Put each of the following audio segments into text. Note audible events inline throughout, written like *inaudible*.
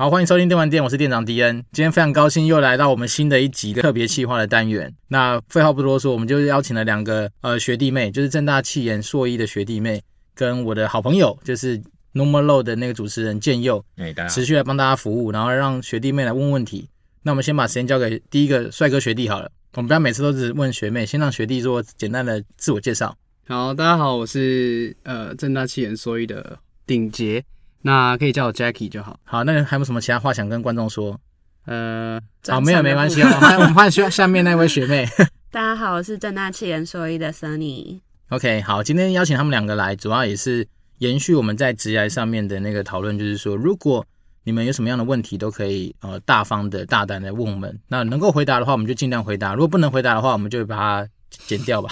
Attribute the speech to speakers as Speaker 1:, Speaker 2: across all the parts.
Speaker 1: 好，欢迎收听电玩店，我是店长迪恩。今天非常高兴又来到我们新的一集的特别企划的单元。那废话不多说，我们就邀请了两个呃学弟妹，就是正大气研硕一的学弟妹，跟我的好朋友，就是 Normal Low 的那个主持人建佑，
Speaker 2: 哎，大家
Speaker 1: 持续来帮大家服务，然后让学弟妹来问问题。那我们先把时间交给第一个帅哥学弟好了，我们不要每次都只问学妹，先让学弟做简单的自我介绍。
Speaker 3: 好，大家好，我是呃正大气研硕一的鼎杰。那可以叫我 Jackie 就好。
Speaker 1: 好，那还有没有什么其他话想跟观众说？
Speaker 3: 呃，
Speaker 1: 好，没有，没关系。我 *laughs* 们我们换下下面那位学妹。
Speaker 4: 大家好，我是正大气研硕一的 Sunny。
Speaker 1: OK，好，今天邀请他们两个来，主要也是延续我们在职涯上面的那个讨论，就是说，如果你们有什么样的问题，都可以呃大方的、大胆的问我们。那能够回答的话，我们就尽量回答；如果不能回答的话，我们就把它剪掉吧。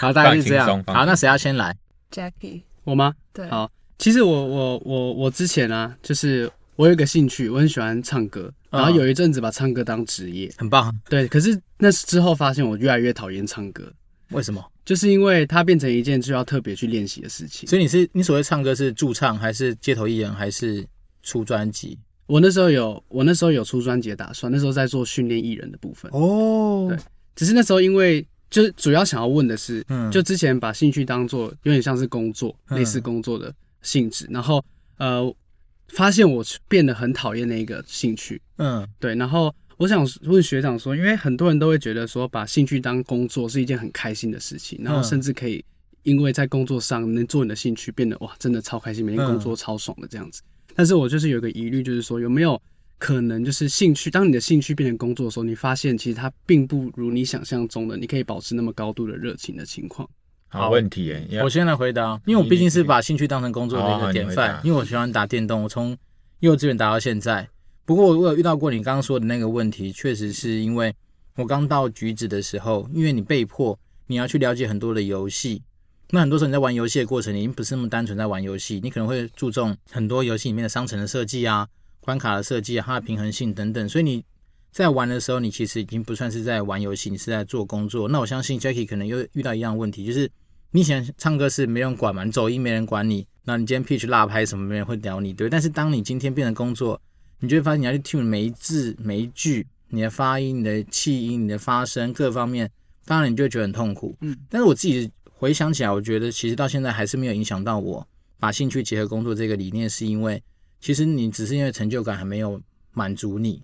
Speaker 1: 好，大概是这样。好，那谁要先来
Speaker 4: ？Jackie，
Speaker 3: 我吗？
Speaker 4: 对，
Speaker 3: 好。其实我我我我之前啊，就是我有一个兴趣，我很喜欢唱歌，然后有一阵子把唱歌当职业，
Speaker 1: 很棒。
Speaker 3: 对，可是那之后发现我越来越讨厌唱歌，
Speaker 1: 为什么？
Speaker 3: 就是因为它变成一件需要特别去练习的事情。
Speaker 1: 所以你是你所谓唱歌是驻唱，还是街头艺人，还是出专辑？
Speaker 3: 我那时候有我那时候有出专辑的打算，那时候在做训练艺人的部分。
Speaker 1: 哦，
Speaker 3: 对，只是那时候因为就是主要想要问的是，嗯，就之前把兴趣当做有点像是工作，类似工作的。性质，然后呃，发现我变得很讨厌那个兴趣，嗯，对，然后我想问学长说，因为很多人都会觉得说，把兴趣当工作是一件很开心的事情，然后甚至可以因为在工作上能做你的兴趣，变得哇，真的超开心，每天工作超爽的这样子。但是我就是有一个疑虑，就是说有没有可能，就是兴趣，当你的兴趣变成工作的时候，你发现其实它并不如你想象中的，你可以保持那么高度的热情的情况。
Speaker 2: 好问题哎，
Speaker 1: 我先来回答，因为我毕竟是把兴趣当成工作的一个典范，因为我喜欢打电动，我从幼稚园打到现在。不过我有遇到过你刚刚说的那个问题，确实是因为我刚到橘子的时候，因为你被迫你要去了解很多的游戏，那很多时候你在玩游戏的过程，你已经不是那么单纯在玩游戏，你可能会注重很多游戏里面的商城的设计啊、关卡的设计啊、它的平衡性等等，所以你在玩的时候，你其实已经不算是在玩游戏，你是在做工作。那我相信 Jackie 可能又遇到一样问题，就是。你以前唱歌是没人管嘛？你走音没人管你，那你今天 pitch 落拍什么没人会屌你，对不对？但是当你今天变成工作，你就会发现你要去 tune 每一字每一句，你的发音、你的气音、你的发声各方面，当然你就会觉得很痛苦。嗯，但是我自己回想起来，我觉得其实到现在还是没有影响到我把兴趣结合工作这个理念，是因为其实你只是因为成就感还没有满足你。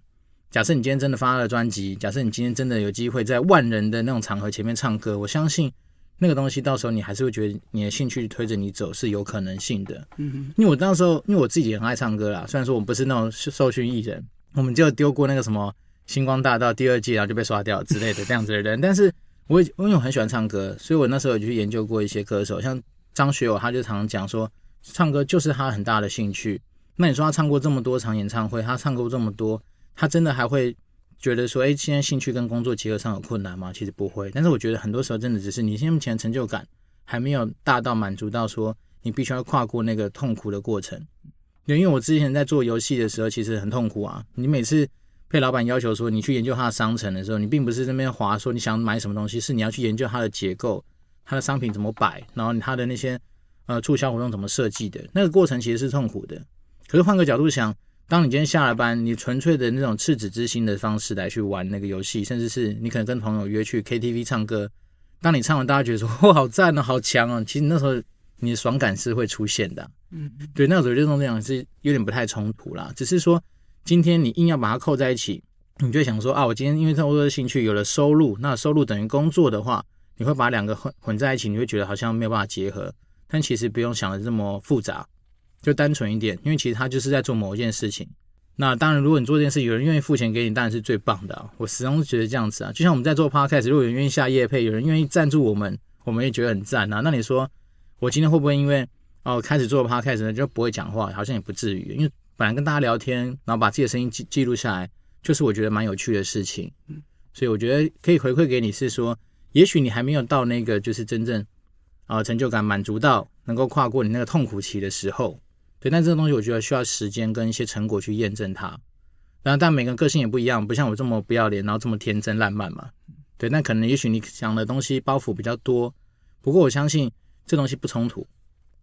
Speaker 1: 假设你今天真的发了专辑，假设你今天真的有机会在万人的那种场合前面唱歌，我相信。那个东西到时候你还是会觉得你的兴趣推着你走是有可能性的，嗯哼，因为我那时候因为我自己也很爱唱歌啦，虽然说我们不是那种受训艺人，我们就丢过那个什么星光大道第二季，然后就被刷掉之类的这样子的人，但是我因为我很喜欢唱歌，所以我那时候有去研究过一些歌手，像张学友，他就常常讲说唱歌就是他很大的兴趣。那你说他唱过这么多场演唱会，他唱过这么多，他真的还会？觉得说，哎，现在兴趣跟工作结合上有困难吗？其实不会，但是我觉得很多时候真的只是你现目前成就感还没有大到满足到说你必须要跨过那个痛苦的过程。对，因为我之前在做游戏的时候，其实很痛苦啊。你每次被老板要求说你去研究他的商城的时候，你并不是那边划说你想买什么东西，是你要去研究它的结构，它的商品怎么摆，然后它的那些呃促销活动怎么设计的，那个过程其实是痛苦的。可是换个角度想。当你今天下了班，你纯粹的那种赤子之心的方式来去玩那个游戏，甚至是你可能跟朋友约去 KTV 唱歌，当你唱完，大家觉得说哇好赞哦，好强哦，其实那时候你的爽感是会出现的。嗯，对，那时候这种这样是有点不太冲突啦，只是说今天你硬要把它扣在一起，你就想说啊，我今天因为这么多的兴趣有了收入，那收入等于工作的话，你会把两个混混在一起，你会觉得好像没有办法结合，但其实不用想的这么复杂。就单纯一点，因为其实他就是在做某一件事情。那当然，如果你做这件事，有人愿意付钱给你，当然是最棒的啊。我始终觉得这样子啊，就像我们在做 podcast，如果有人愿意下夜配，有人愿意赞助我们，我们也觉得很赞啊。那你说，我今天会不会因为哦开始做 podcast 呢，就不会讲话？好像也不至于，因为本来跟大家聊天，然后把自己的声音记记录下来，就是我觉得蛮有趣的事情。嗯，所以我觉得可以回馈给你是说，也许你还没有到那个就是真正啊成就感满足到能够跨过你那个痛苦期的时候。对，但这个东西我觉得需要时间跟一些成果去验证它。然后，但每个人个性也不一样，不像我这么不要脸，然后这么天真烂漫嘛。对，那可能也许你想的东西包袱比较多。不过我相信这东西不冲突。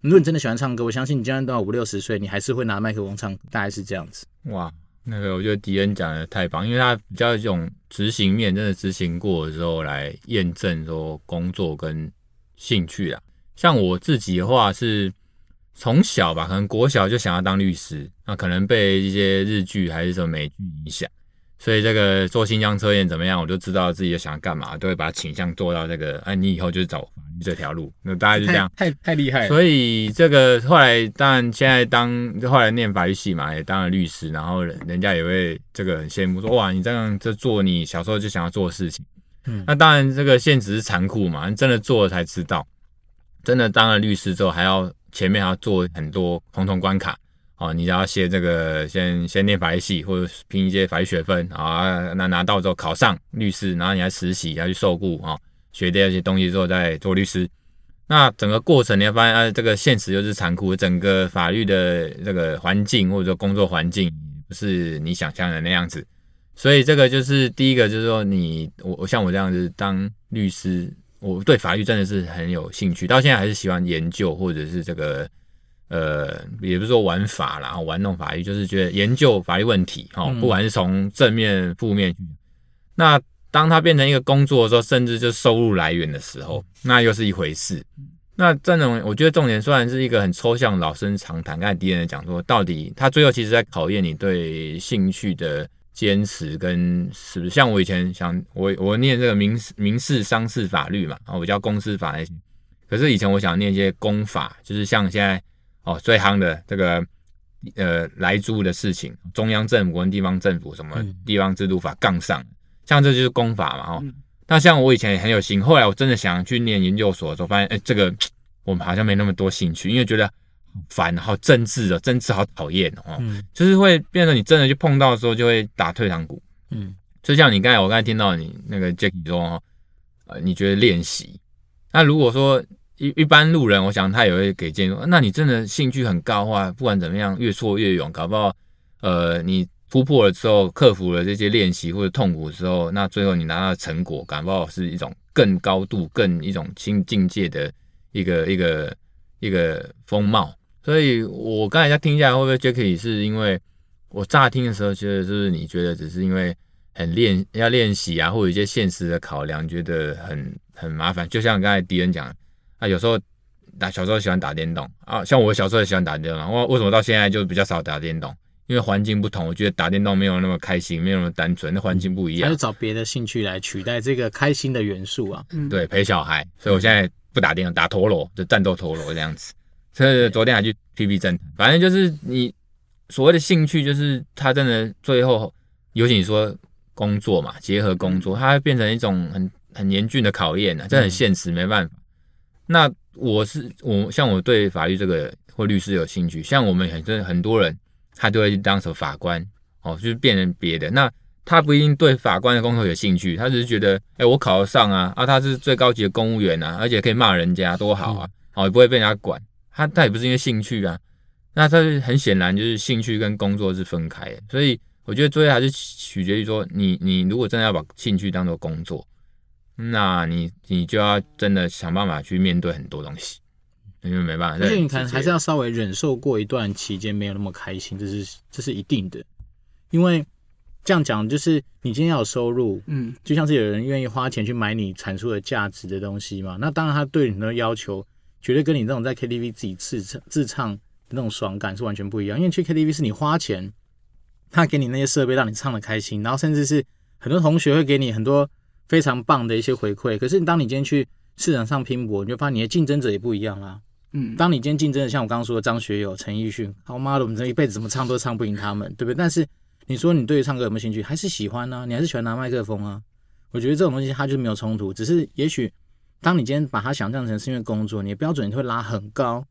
Speaker 1: 如果你真的喜欢唱歌，我相信你今天到五六十岁，你还是会拿麦克风唱，大概是这样子。
Speaker 2: 哇，那个我觉得迪恩讲的太棒，因为他比较这种执行面，真的执行过之后来验证说工作跟兴趣啦。像我自己的话是从小吧，可能国小就想要当律师，那可能被一些日剧还是什么美剧影响。所以这个做新疆测验怎么样，我就知道自己想要干嘛，都会把倾向做到这个。哎，你以后就是走法律这条路，那大概就这样。
Speaker 1: 太太厉害了。
Speaker 2: 所以这个后来当然现在当后来念法律系嘛，也当了律师，然后人人家也会这个很羡慕说哇，你这样这做你小时候就想要做的事情。嗯，那当然这个现实是残酷嘛，你真的做了才知道，真的当了律师之后还要前面还要做很多重重关卡。哦，你要写这个，先先念法律系，或者拼一些法律学分啊，那拿到之后考上律师，然后你还实习，要去受雇啊，学这些东西之后再做律师。那整个过程你会发现，啊，这个现实又是残酷，整个法律的这个环境或者说工作环境不是你想象的那样子。所以这个就是第一个，就是说你我我像我这样子当律师，我对法律真的是很有兴趣，到现在还是喜欢研究或者是这个。呃，也不是说玩法啦，玩弄法律，就是觉得研究法律问题，哦，不管是从正面、负面，那当它变成一个工作的时候，甚至就收入来源的时候，那又是一回事。那这种，我觉得重点虽然是一个很抽象、老生常谈。刚才迪恩讲说，到底他最后其实在考验你对兴趣的坚持，跟是不是像我以前想，我我念这个民事、民事、商事法律嘛，啊，我叫公司法那些，可是以前我想念一些公法，就是像现在。哦，最夯的这个呃，来租的事情，中央政府跟地方政府什么地方制度法杠上，像这就是公法嘛，哦，那像我以前也很有心，后来我真的想去念研究所的时候，发现哎，这个我们好像没那么多兴趣，因为觉得好烦，好政治哦，政治好讨厌哦，就是会变成你真的去碰到的时候，就会打退堂鼓，嗯，就像你刚才我刚才听到你那个 Jacky 说，呃，你觉得练习，那如果说。一一般路人，我想他也会给建议说，那你真的兴趣很高的话，不管怎么样，越挫越勇，搞不好，呃，你突破了之后，克服了这些练习或者痛苦之后，那最后你拿到的成果，搞不好是一种更高度、更一种新境界的一个一个一个风貌。所以我刚才在听下来，会不会 Jacky 是因为我乍听的时候觉得，就是你觉得只是因为很练要练习啊，或者一些现实的考量，觉得很很麻烦，就像刚才迪恩讲。啊，有时候打小时候喜欢打电动啊，像我小时候也喜欢打电动。我为什么到现在就比较少打电动？因为环境不同，我觉得打电动没有那么开心，没有那么单纯，那环境不一样。还
Speaker 1: 是找别的兴趣来取代这个开心的元素啊？
Speaker 2: 嗯，对，陪小孩，所以我现在不打电动，打陀螺，就战斗陀螺这样子。所以昨天还去 PP 侦，反正就是你所谓的兴趣，就是他真的最后，尤其你说工作嘛，结合工作，它会变成一种很很严峻的考验啊，这很现实，没办法。那我是我像我对法律这个或律师有兴趣，像我们很多很多人，他就会去当什么法官哦，就是变成别的。那他不一定对法官的工作有兴趣，他只是觉得，哎、欸，我考得上啊，啊，他是最高级的公务员啊，而且可以骂人家，多好啊，哦，也不会被人家管。他他也不是因为兴趣啊，那他是很显然就是兴趣跟工作是分开的。所以我觉得最后还是取决于说，你你如果真的要把兴趣当做工作。那你你就要真的想办法去面对很多东西，因为没办法。
Speaker 1: 而且你可能，还是要稍微忍受过一段期间没有那么开心，这是这是一定的。因为这样讲，就是你今天要有收入，嗯，就像是有人愿意花钱去买你产出的价值的东西嘛。那当然，他对你的要求绝对跟你那种在 KTV 自己自唱自唱的那种爽感是完全不一样。因为去 KTV 是你花钱，他给你那些设备让你唱的开心，然后甚至是很多同学会给你很多。非常棒的一些回馈，可是当你今天去市场上拼搏，你就发现你的竞争者也不一样啦。嗯，当你今天竞争的像我刚刚说的张学友、陈奕迅，他妈的，我们这一辈子怎么唱都唱不赢他们，对不对？但是你说你对于唱歌有没有兴趣？还是喜欢呢、啊？你还是喜欢拿麦克风啊？我觉得这种东西它就没有冲突，只是也许当你今天把它想象成是因为工作，你的标准你会拉很高，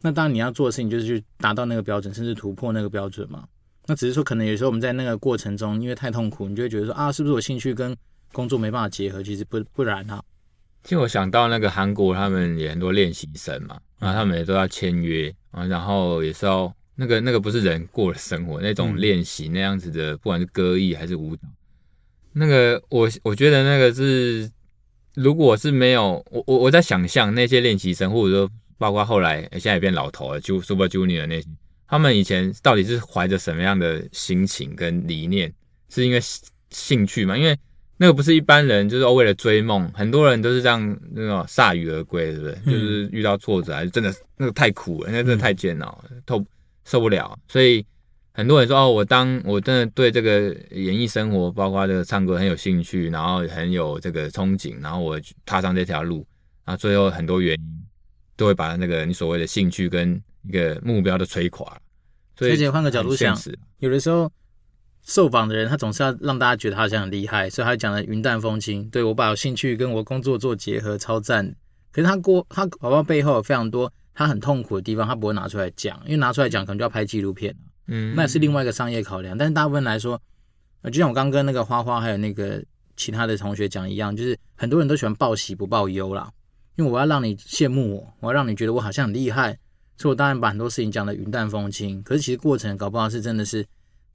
Speaker 1: 那当然你要做的事情就是去达到那个标准，甚至突破那个标准嘛。那只是说可能有时候我们在那个过程中，因为太痛苦，你就会觉得说啊，是不是我兴趣跟工作没办法结合，其实不 *laughs* 不然哈。
Speaker 2: 其实我想到那个韩国，他们也很多练习生嘛，然后，他们也都要签约啊，然后也是要那个那个不是人过的生活那种练习那样子的，不管是歌艺还是舞蹈，那个我我觉得那个是，如果是没有我我我在想象那些练习生或者说包括后来现在也变老头了，就 Super Junior 那些，他们以前到底是怀着什么样的心情跟理念？是因为兴趣嘛？因为那个不是一般人，就是为了追梦，很多人都是这样那种铩羽而归，对不对？嗯、就是遇到挫折还是真的那个太苦了，那真的太煎熬了，透受不了。所以很多人说哦，我当我真的对这个演艺生活，包括这个唱歌很有兴趣，然后很有这个憧憬，然后我踏上这条路，然后最后很多原因都会把那个你所谓的兴趣跟一个目标都摧垮。所以，
Speaker 1: 而且换个角度想，有的时候。受访的人，他总是要让大家觉得他好像很厉害，所以他讲的云淡风轻。对，我把我兴趣跟我工作做结合，超赞。可是他过他宝宝背后有非常多他很痛苦的地方，他不会拿出来讲，因为拿出来讲可能就要拍纪录片。嗯，那也是另外一个商业考量。但是大部分来说，就像我刚跟那个花花还有那个其他的同学讲一样，就是很多人都喜欢报喜不报忧啦。因为我要让你羡慕我，我要让你觉得我好像很厉害，所以我当然把很多事情讲得云淡风轻。可是其实过程搞不好是真的是。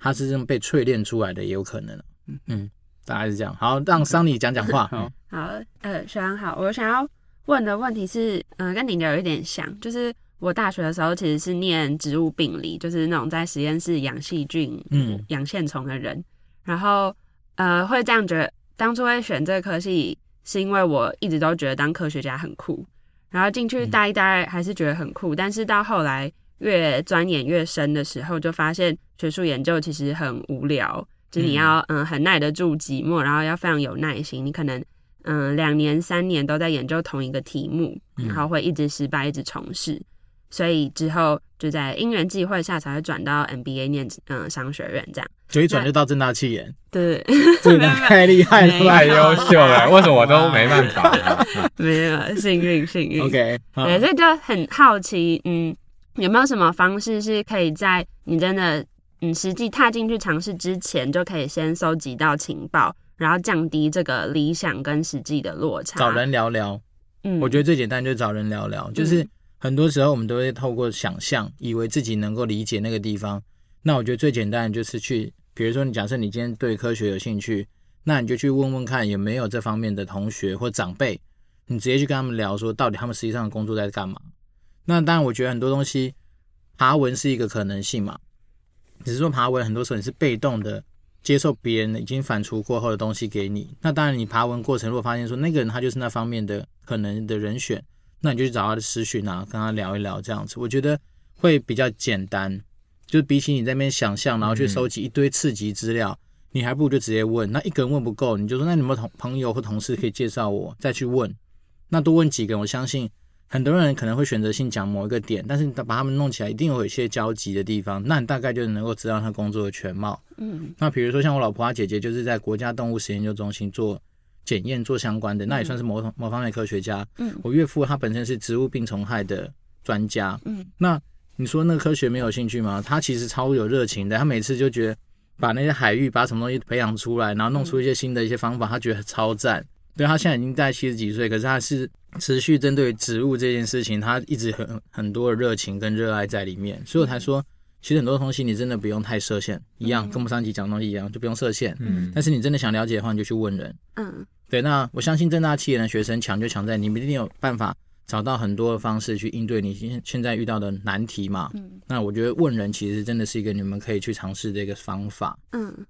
Speaker 1: 他是这么被淬炼出来的，也有可能。嗯，大概是这样。好，让桑尼讲讲话。*laughs* 好，
Speaker 4: 好，呃，学长好，我想要问的问题是，嗯、呃，跟你的有一点像，就是我大学的时候其实是念植物病理，就是那种在实验室养细菌、嗯，养线虫的人。然后，呃，会这样觉得，当初会选这个科系，是因为我一直都觉得当科学家很酷。然后进去待一待，还是觉得很酷，嗯、但是到后来。越钻研越深的时候，就发现学术研究其实很无聊，就是你要嗯很耐得住寂寞，然后要非常有耐心。你可能嗯两年三年都在研究同一个题目，然后会一直失败，一直重试。所以之后就在因缘际会下才会转到 MBA 念嗯商学院这样。
Speaker 1: 就一转就到正大气研，
Speaker 4: 对，
Speaker 1: 真的太厉害了，
Speaker 2: 太优秀了，为什么我都没办法？*laughs*
Speaker 4: 没有，幸运幸运。
Speaker 1: OK，
Speaker 4: 对，所以就很好奇，嗯。有没有什么方式是可以在你真的嗯实际踏进去尝试之前，就可以先搜集到情报，然后降低这个理想跟实际的落差？
Speaker 1: 找人聊聊，嗯，我觉得最简单就是找人聊聊。就是很多时候我们都会透过想象，以为自己能够理解那个地方。那我觉得最简单的就是去，比如说你假设你今天对科学有兴趣，那你就去问问看有没有这方面的同学或长辈，你直接去跟他们聊，说到底他们实际上的工作在干嘛。那当然，我觉得很多东西爬文是一个可能性嘛。只是说爬文很多时候你是被动的接受别人已经反刍过后的东西给你。那当然，你爬文过程如果发现说那个人他就是那方面的可能的人选，那你就去找他的私讯啊，跟他聊一聊这样子。我觉得会比较简单，就比起你在那边想象，然后去收集一堆刺激资料，你还不如就直接问。那一个人问不够，你就说那你有没有同朋友或同事可以介绍我再去问？那多问几个人，我相信。很多人可能会选择性讲某一个点，但是你把他们弄起来，一定有一些交集的地方，那你大概就能够知道他工作的全貌。嗯，那比如说像我老婆她姐姐，就是在国家动物实验研究中心做检验、做相关的，那也算是某某方面科学家。嗯，我岳父他本身是植物病虫害的专家。嗯，那你说那个科学没有兴趣吗？他其实超有热情的，他每次就觉得把那些海域把什么东西培养出来，然后弄出一些新的一些方法，他觉得超赞。对，他现在已经在七十几岁，可是他是。持续针对植物这件事情，他一直很很多的热情跟热爱在里面，所以我才说，其实很多东西你真的不用太设限，一样跟我们上集讲的东西一样，就不用设限。嗯，但是你真的想了解的话，你就去问人。嗯，对。那我相信正大企研的学生强就强在你们一定有办法找到很多的方式去应对你现现在遇到的难题嘛。嗯，那我觉得问人其实真的是一个你们可以去尝试的一个方法。嗯。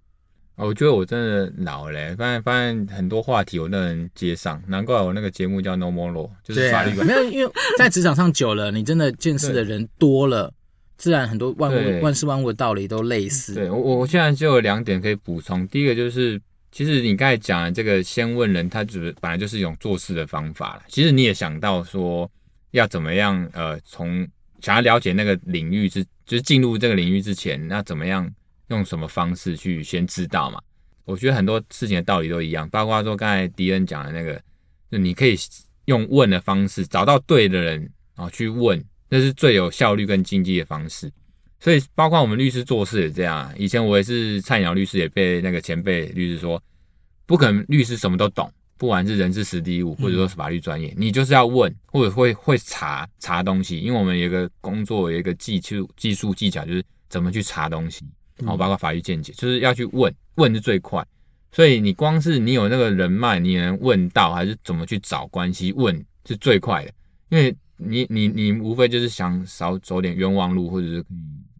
Speaker 2: 我觉得我真的老了、欸，发现发现很多话题我都能接上，难怪我那个节目叫 No More Law，就是法律管。
Speaker 1: 没有，因为在职场上久了，你真的见识的人多了，自然很多万物万事万物的道理都类似。
Speaker 2: 对，我我现在就有两点可以补充。第一个就是，其实你刚才讲的这个先问人，他只本来就是一种做事的方法了。其实你也想到说要怎么样，呃，从想要了解那个领域之，就是进入这个领域之前，那怎么样？用什么方式去先知道嘛？我觉得很多事情的道理都一样，包括说刚才迪恩讲的那个，就你可以用问的方式找到对的人，然后去问，那是最有效率跟经济的方式。所以包括我们律师做事也这样。以前我也是菜鸟律师，也被那个前辈律师说，不可能律师什么都懂，不管是人事时地物，或者说是法律专业，你就是要问，或者会会查查东西。因为我们有一个工作，有一个技术技术技巧，就是怎么去查东西。然后，包括法律见解，就是要去问，问是最快。所以你光是你有那个人脉，你能问到，还是怎么去找关系问是最快的。因为你你你无非就是想少走点冤枉路，或者是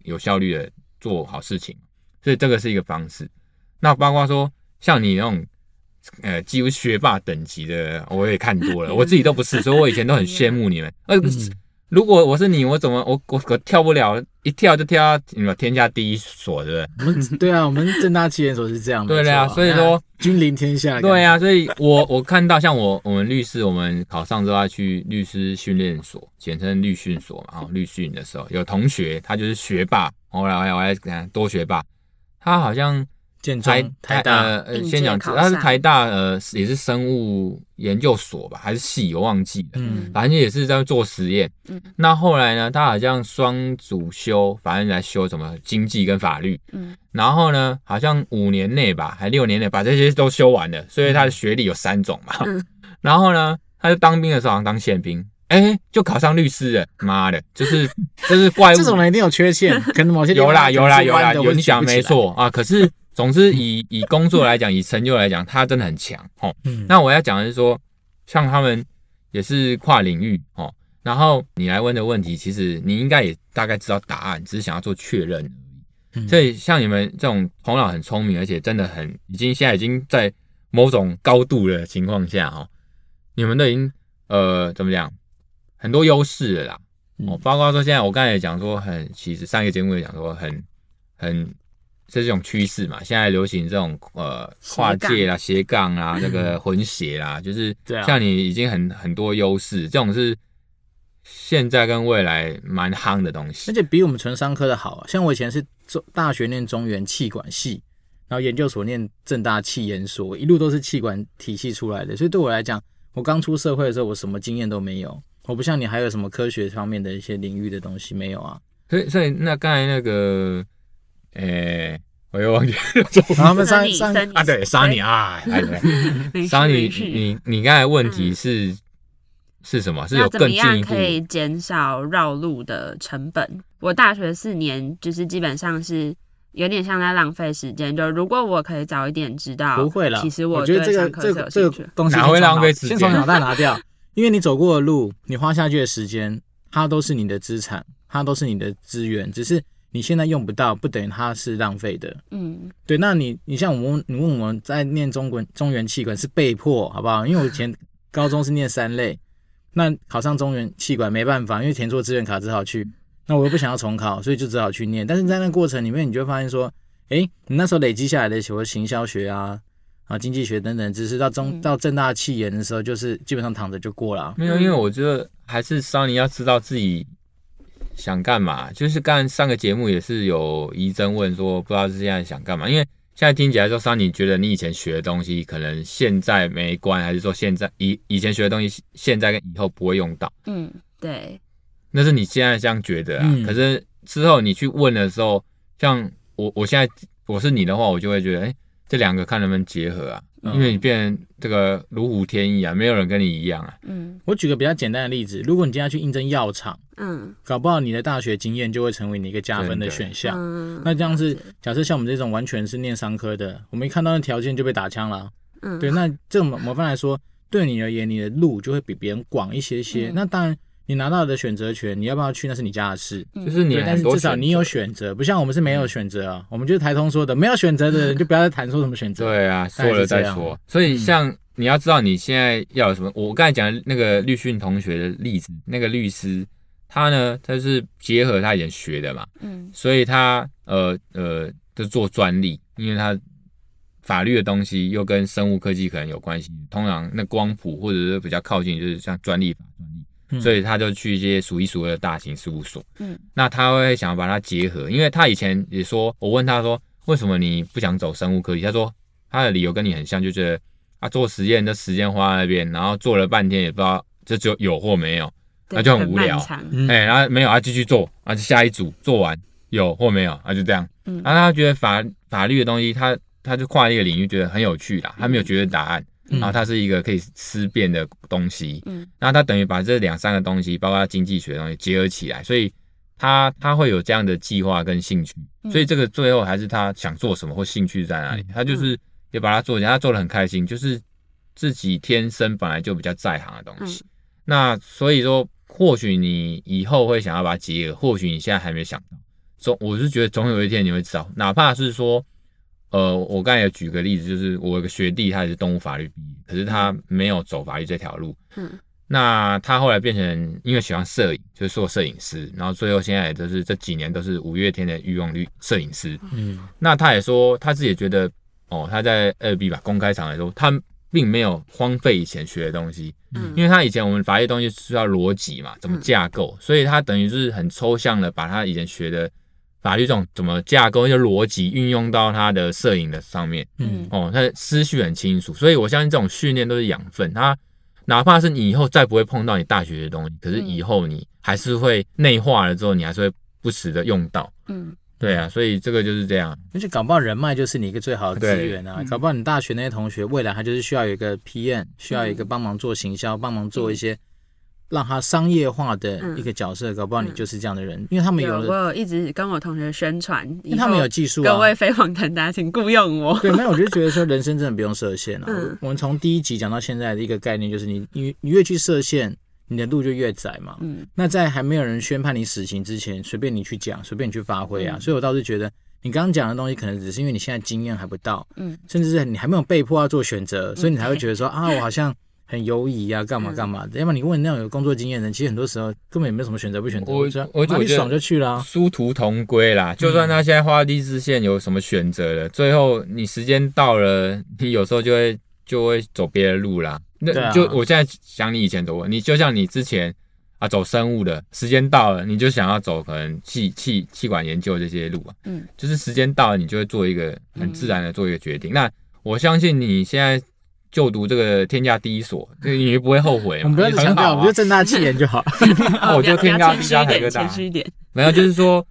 Speaker 2: 有效率的做好事情，所以这个是一个方式。那包括说像你那种呃几乎学霸等级的，我也看多了，我自己都不是，所以我以前都很羡慕你们。呃，如果我是你，我怎么我我我跳不了？一跳就跳到天下第一所，对不对？
Speaker 1: 我们对啊，我们正大企研所是这样的。
Speaker 2: 对啊，所以说
Speaker 1: 君临天下。
Speaker 2: 对啊，所以我我看到像我我们律师，我们考上之后要去律师训练所，简称律训所嘛。哦，律训的时候有同学，他就是学霸。后来我来我来讲多学霸，他好像。
Speaker 1: 建中台台大
Speaker 2: 呃，先讲，他是台大呃，也是生物研究所吧，还是系，我忘记了。嗯，反正也是在做实验。嗯，那后来呢，他好像双主修，反正来修什么经济跟法律。嗯，然后呢，好像五年内吧，还六年内把这些都修完了，所以他的学历有三种嘛。嗯，*laughs* 然后呢，他就当兵的时候好像当宪兵，哎，就考上律师了。妈的，就是就是怪物，
Speaker 1: 这种人一定有缺陷，可能某些
Speaker 2: 有啦有啦有啦有，你讲没错啊，可是。总之以，以以工作来讲，以成就来讲，他真的很强哦。嗯，那我要讲的是说，像他们也是跨领域哦。然后你来问的问题，其实你应该也大概知道答案，只是想要做确认而已。嗯，所以像你们这种头脑很聪明，而且真的很已经现在已经在某种高度的情况下哦，你们都已经呃怎么讲很多优势了啦。哦，包括说现在我刚才也讲说很，其实上一个节目也讲说很很。这种趋势嘛？现在流行这种呃跨界啦、斜杠啊、*laughs* 这个混血啦，就是像你已经很很多优势，这种是现在跟未来蛮夯的东西，
Speaker 1: 而且比我们纯商科的好啊。像我以前是中大学念中原气管系，然后研究所念正大气研所，一路都是气管体系出来的，所以对我来讲，我刚出社会的时候，我什么经验都没有。我不像你，还有什么科学方面的一些领域的东西没有啊？
Speaker 2: 所以，所以那刚才那个。诶、欸，我又忘记了。
Speaker 1: 他们三三
Speaker 2: 啊，对，杀你啊！杀 *laughs* 你，你你刚才问题是、嗯、是什么？是有更进一步
Speaker 4: 怎么样可以减少绕路的成本？我大学四年就是基本上是有点像在浪费时间。就如果我可以早一点知道，
Speaker 1: 不会了。
Speaker 4: 其实我，
Speaker 1: 我觉得这个这个这个东西哪会浪费时间？先从脑袋拿掉，*laughs* 因为你走过的路，你花下去的时间，它都是你的资产，它都是你的资源，只是。你现在用不到，不等于它是浪费的。嗯，对。那你，你像我们，你问我们在念中文中原气管是被迫，好不好？因为我以前高中是念三类，*laughs* 那考上中原气管没办法，因为填错志愿卡只好去。那我又不想要重考，所以就只好去念。但是在那过程里面，你就会发现说，哎，你那时候累积下来的什么行销学啊、啊经济学等等知识，到中到正大气研的时候，就是基本上躺着就过了。
Speaker 2: 没有，因为我觉得还是桑尼要知道自己。想干嘛？就是刚上个节目也是有医生问说，不知道是现在想干嘛？因为现在听起来说，桑尼觉得你以前学的东西可能现在没关，还是说现在以以前学的东西现在跟以后不会用到？
Speaker 4: 嗯，对。
Speaker 2: 那是你现在这样觉得啊？嗯、可是之后你去问的时候，像我我现在我是你的话，我就会觉得，哎、欸，这两个看能不能结合啊？因为你变成这个如虎添翼啊，没有人跟你一样啊。嗯，
Speaker 1: 我举个比较简单的例子，如果你今天要去应征药厂，嗯，搞不好你的大学经验就会成为你一个加分的选项。嗯，那这样是假设像我们这种完全是念商科的，我们一看到那条件就被打枪了。嗯，对，那这种模范来说，对你而言，你的路就会比别人广一些些。那当然。你拿到的选择权，你要不要去那是你家的事，
Speaker 2: 就是你，
Speaker 1: 但是至少你有选择，不像我们是没有选择啊。我们就是台通说的，没有选择的人就不要再谈说什么选择。
Speaker 2: 对啊，说了再说。所以像你要知道你现在要有什么，我刚才讲的那个律训同学的例子，那个律师他呢，他是结合他以前学的嘛，嗯，所以他呃呃就做专利，因为他法律的东西又跟生物科技可能有关系，通常那光谱或者是比较靠近，就是像专利法专利。所以他就去一些数一数二的大型事务所，嗯，那他会想要把它结合，因为他以前也说，我问他说，为什么你不想走生物科技？他说他的理由跟你很像，就觉得啊，做实验的时间花在那边，然后做了半天也不知道这就有或没有，那就很无聊，哎、然后没有，他继续做，啊，就下一组做完有或没有，啊，就这样，嗯，然后他觉得法法律的东西，他他就跨一个领域，觉得很有趣啦，他没有觉得答案。然后它是一个可以思辨的东西，嗯，然后它等于把这两三个东西，包括经济学的东西结合起来，所以他他会有这样的计划跟兴趣，所以这个最后还是他想做什么或兴趣在哪里，他就是也把它做起来，他做的很开心，就是自己天生本来就比较在行的东西，那所以说或许你以后会想要把它结合，或许你现在还没想到。总我是觉得总有一天你会知道，哪怕是说，呃，我刚才也举个例子，就是我有个学弟，他也是动物法律毕业，可是他没有走法律这条路。嗯。那他后来变成因为喜欢摄影，就是做摄影师，然后最后现在也都是这几年都是五月天的御用律摄影师。嗯。那他也说他自己也觉得，哦，他在二 B 吧公开场来说，他并没有荒废以前学的东西。嗯。因为他以前我们法律东西需要逻辑嘛，怎么架构，所以他等于就是很抽象的把他以前学的。法律这种怎么架构一些逻辑运用到他的摄影的上面，嗯，哦，他的思绪很清楚，所以我相信这种训练都是养分。他哪怕是你以后再不会碰到你大学的东西，可是以后你还是会内化了之后，你还是会不时的用到，嗯，对啊，所以这个就是这样。
Speaker 1: 而且搞不好人脉就是你一个最好的资源啊，搞不好你大学那些同学未来他就是需要有一个 PM，需要一个帮忙做行销，帮忙做一些。让他商业化的一个角色，搞不好你就是这样的人，因为他们有，
Speaker 4: 我有一直跟我同学宣传，
Speaker 1: 因为他们有技术啊。
Speaker 4: 各位飞黄腾达，请雇佣我。
Speaker 1: 对，没有，我就觉得说人生真的不用设限了。*laughs* 我们从第一集讲到现在的一个概念，就是你你你越去设限，你的路就越窄嘛。嗯。那在还没有人宣判你死刑之前，随便你去讲，随便你去发挥啊。所以我倒是觉得，你刚刚讲的东西，可能只是因为你现在经验还不到，嗯，甚至是你还没有被迫要做选择，所以你才会觉得说啊，*laughs* 我好像。很犹疑啊，干嘛干嘛的？要么你问那种有工作经验的人，其实很多时候根本也没有什么选择不选择。我我觉得爽就去了，
Speaker 2: 殊途同归啦。就算他现在画地自限有什么选择了，最后你时间到了，你有时候就会就会走别的路啦。那就我现在想你以前走过，你就像你之前啊走生物的，时间到了你就想要走可能气气气管研究这些路啊。嗯，就是时间到了，你就会做一个很自然的做一个决定。那我相信你现在。就读这个天下第一所，你不会后悔。
Speaker 1: 我们不要强调，我们就正大气言就好。*laughs*
Speaker 2: 我就天下第一个大。谦虚一点，没有，就是说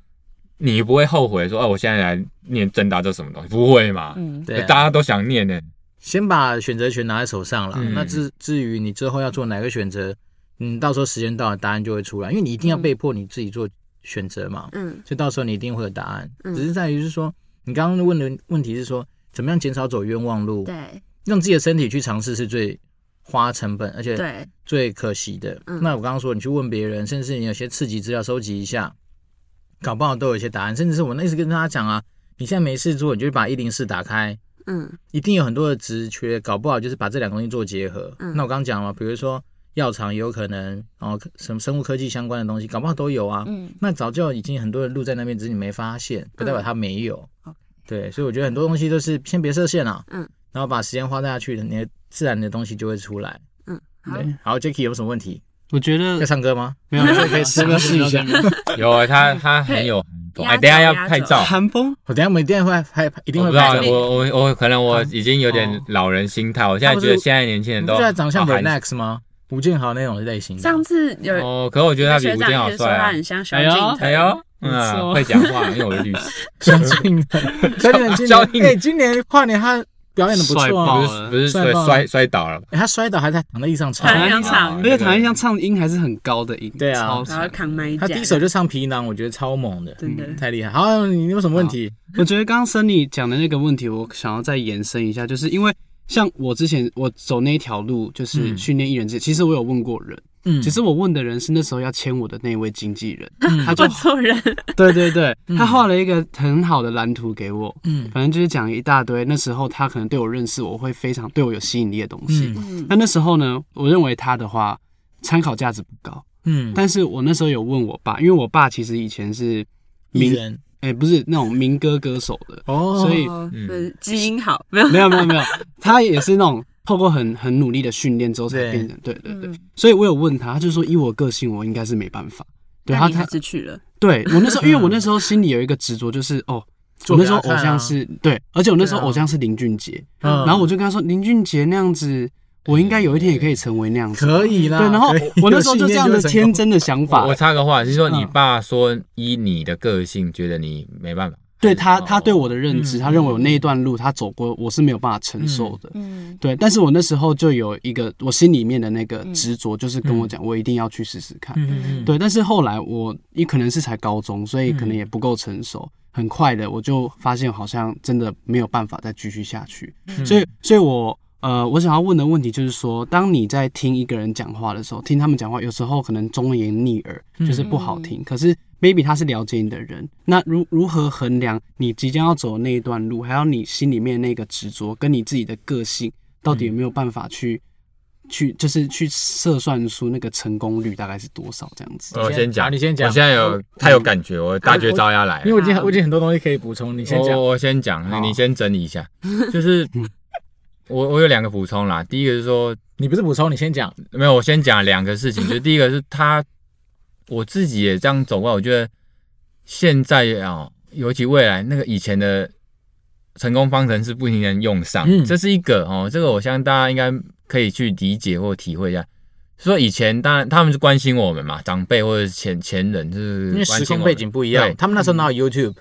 Speaker 2: 你不会后悔说，哦，我现在来念正大这什么东西？不会嘛？嗯，对，大家都想念呢。
Speaker 1: 先把选择权拿在手上了。那至至于你之后要做哪个选择，嗯，到时候时间到了，答案就会出来。因为你一定要被迫你自己做选择嘛。嗯，所以到时候你一定会有答案。只是在于是说，你刚刚问的问题是说，怎么样减少走冤枉路？对。用自己的身体去尝试是最花成本，而且最可惜的。嗯、那我刚刚说，你去问别人，甚至你有些刺激资料收集一下，搞不好都有一些答案。甚至是我那次跟大家讲啊，你现在没事做，你就把一零四打开，嗯，一定有很多的职缺，搞不好就是把这两个东西做结合。嗯、那我刚刚讲了，比如说药厂也有可能，然后什么生物科技相关的东西，搞不好都有啊。嗯，那早就已经很多人路在那边，只是你没发现，不代表他没有。嗯、对，所以我觉得很多东西都是先别设限啊。嗯。然后把时间花下去，你的自然的东西就会出来。嗯，对。好，Jacky 有什么问题？
Speaker 3: 我觉得
Speaker 1: 要唱歌吗？
Speaker 3: 没有，可以试试一下。
Speaker 2: 有啊，他他很有寒风。哎，等下要拍照。
Speaker 3: 寒风？
Speaker 1: 我等下我一定会拍，一定会
Speaker 2: 拍。我我我可能我已经有点老人心态，我现在觉得现在年轻人都
Speaker 1: 现在长相 relax 吗？吴建豪那种类型。
Speaker 4: 上次有
Speaker 2: 哦，可我觉得他比吴建豪帅啊。
Speaker 4: 他很像萧敬腾。
Speaker 2: 哎呦，嗯，会讲话，因为我是律师。
Speaker 1: 萧敬腾，萧敬腾，哎，今年跨年他。表演的不错啊，
Speaker 2: 不是不是摔摔摔倒了，
Speaker 1: 他摔倒还在躺在地上唱，
Speaker 4: 躺在地上。
Speaker 3: 唱，而且躺在地上唱音还是很高的音，
Speaker 1: 对啊，
Speaker 4: 然后扛麦，
Speaker 1: 他第一首就唱皮囊，我觉得超猛的，真的。太厉害。好，你有什么问题？
Speaker 3: 我觉得刚刚 Sunny 讲的那个问题，我想要再延伸一下，就是因为像我之前我走那条路，就是训练艺人之前，其实我有问过人。嗯，其实我问的人是那时候要签我的那位经纪人，他就 *laughs*
Speaker 4: 错人。
Speaker 3: 对对对，他画了一个很好的蓝图给我，嗯，反正就是讲一大堆。那时候他可能对我认识，我会非常对我有吸引力的东西。嗯，那那时候呢，我认为他的话参考价值不高。嗯，但是我那时候有问我爸，因为我爸其实以前是名人，哎，不是那种民歌歌手的哦，所以嗯。
Speaker 4: 基因好，没有。
Speaker 3: 没有没有没有，他也是那种。透过很很努力的训练之后才变成对对对，所以我有问他，他就说以我个性，我应该是没办法。对他他
Speaker 4: 是去了。
Speaker 3: 对我那时候，因为我那时候心里有一个执着，就是哦，我那时候偶像是对，而且我那时候偶像是林俊杰，然后我就跟他说，林俊杰那样子，我应该有一天也可以成为那样子。
Speaker 1: 可以啦。
Speaker 3: 对，然后我那时候就这样的天真的想法。
Speaker 2: 我插个话，就是说你爸说以你的个性，觉得你没办法。
Speaker 3: 对他，他对我的认知，他认为我那一段路他走过，我是没有办法承受的。嗯，对。但是我那时候就有一个我心里面的那个执着，就是跟我讲，我一定要去试试看。嗯嗯。对，但是后来我也可能是才高中，所以可能也不够成熟，很快的我就发现好像真的没有办法再继续下去。所以，所以我呃，我想要问的问题就是说，当你在听一个人讲话的时候，听他们讲话，有时候可能忠言逆耳，就是不好听。嗯、可是 maybe 他是了解你的人，那如如何衡量你即将要走的那一段路，还有你心里面那个执着，跟你自己的个性，到底有没有办法去？嗯去就是去测算出那个成功率大概是多少这样子。
Speaker 2: 我先讲，
Speaker 1: 你先讲。
Speaker 2: 我现在有太有感觉，我大绝招要来。
Speaker 1: 因为我已经我已经很多东西可以补充，你先讲。
Speaker 2: 我我先讲，你先整理一下。就是我我有两个补充啦。第一个是说，
Speaker 1: 你不是补充，你先讲。
Speaker 2: 没有，我先讲两个事情。就是第一个是他，我自己也这样走过来，我觉得现在啊，尤其未来那个以前的成功方程式不一定能用上。嗯这是一个哦，这个我相信大家应该。可以去理解或体会一下，说以前当然他们是关心我们嘛，长辈或者是前前人，就是
Speaker 1: 因为时空背景不一样，他们那时候哪有 YouTube，嗯，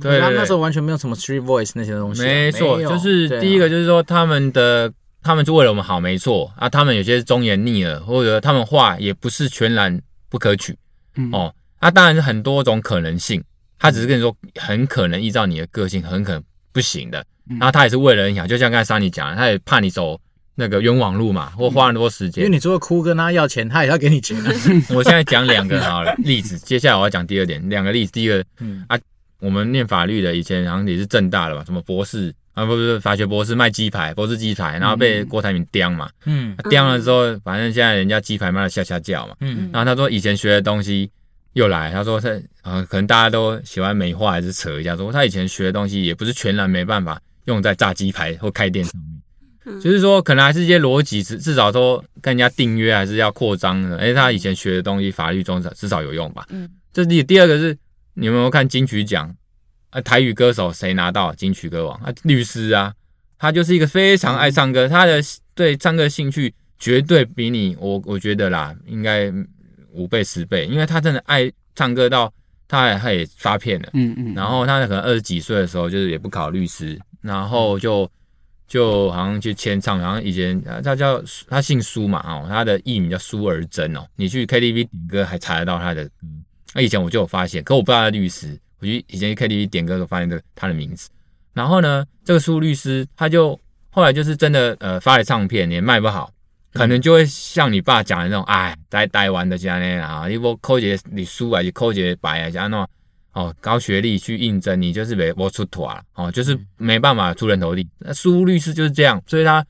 Speaker 1: 对，他们那时候完全没有什么 Street Voice 那些东西，
Speaker 2: 没错，就是第一个就是说他们的他们是为了我们好，没错。啊，他们有些忠言逆耳，或者他们话也不是全然不可取，嗯。哦，那当然是很多种可能性，他只是跟你说很可能依照你的个性很可能不行的，然后他也是为了你好，就像刚才 Sunny 讲的，他也怕你走。那个冤枉路嘛，或花很多时间，
Speaker 1: 因为你除了哭跟他要钱，他也要给你钱。*laughs*
Speaker 2: 我现在讲两个好了例子，接下来我要讲第二点，两个例子。第一个，嗯。啊，我们念法律的以前好像也是正大的吧，什么博士啊，不不是法学博士卖鸡排，博士鸡排，然后被郭台铭刁嘛，嗯，刁了之后，反正现在人家鸡排卖的吓吓叫嘛，嗯，然后他说以前学的东西又来，他说他啊，可能大家都喜欢美化还是扯一下，说他以前学的东西也不是全然没办法用在炸鸡排或开店上面。就是说，可能还是一些逻辑，至至少说跟人家订约还是要扩张的。哎，他以前学的东西，法律中至少有用吧？嗯，这第第二个是，你有没有看金曲奖？啊，台语歌手谁拿到金曲歌王？啊，律师啊，他就是一个非常爱唱歌，他的对唱歌兴趣绝对比你我我觉得啦，应该五倍十倍，因为他真的爱唱歌到他还他也发片了，嗯嗯，然后他可能二十几岁的时候就是也不考律师，然后就。就好像去签唱，好像以前他叫他姓苏嘛，哦，他的艺名叫苏而珍哦。你去 KTV 点歌还查得到他的歌。那以前我就有发现，可我不知道他律师。我就以前去 KTV 点歌都发现这他的名字。然后呢，这个苏律师他就后来就是真的呃发了唱片也卖不好，可能就会像你爸讲的那种，哎，呆呆玩的家呢啊，一波扣节你输啊，就扣节白啊，像那种。哦，高学历去应征，你就是没我出头啊！哦，就是没办法出人头地。那苏律师就是这样，所以他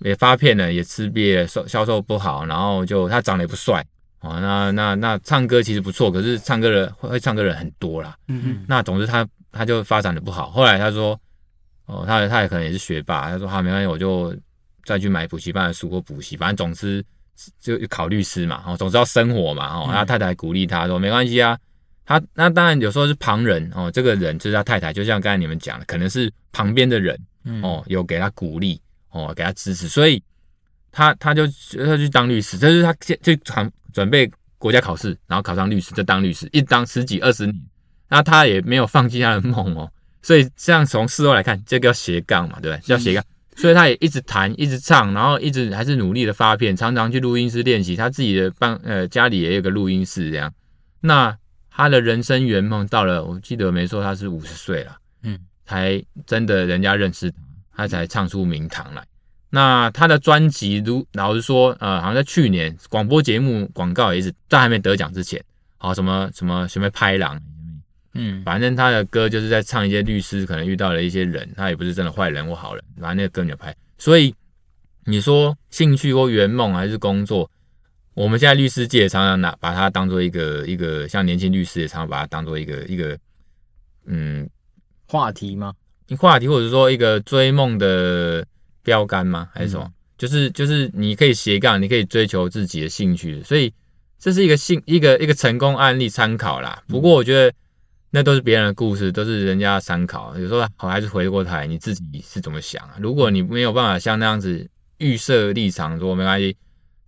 Speaker 2: 也发片了，也吃瘪，销销售不好，然后就他长得也不帅哦。那那那唱歌其实不错，可是唱歌的会唱歌的人很多啦。嗯嗯。那总之他他就发展的不好。后来他说，哦，他他也可能也是学霸。他说好，没关系，我就再去买补习班的书或补习，反正总之就考律师嘛。哦，总之要生活嘛。哦，他太太鼓励他说没关系啊。他那当然有时候是旁人哦，这个人就是他太太，就像刚才你们讲的，可能是旁边的人哦，有给他鼓励哦，给他支持，所以他他就他去当律师，这是他现就准准备国家考试，然后考上律师就当律师，一当十几二十年，那他也没有放弃他的梦哦，*laughs* 所以这样从事后来看，这个叫斜杠嘛，对不对？叫斜杠，所以他也一直弹，一直唱，然后一直还是努力的发片，常常去录音室练习，他自己的办呃家里也有个录音室这样，那。他的人生圆梦到了，我记得没错，他是五十岁了，嗯，才真的人家认识他，他才唱出名堂来。那他的专辑，如老实说，呃，好像在去年广播节目广告也是在还没得奖之前，好什么什么什么拍狼，嗯，反正他的歌就是在唱一些律师可能遇到了一些人，他也不是真的坏人或好人，反正那个歌你就拍。所以你说兴趣或圆梦还是工作？我们现在律师界常常拿把它当做一个一个，像年轻律师也常常把它当做一个一个，嗯，
Speaker 1: 话题吗？
Speaker 2: 话题或者说一个追梦的标杆吗？还是什么？嗯、就是就是你可以斜杠，你可以追求自己的兴趣，所以这是一个性一个一个成功案例参考啦。不过我觉得那都是别人的故事，都是人家参考。有时候好还是回过头来，你自己是怎么想啊？如果你没有办法像那样子预设立场，说没关系。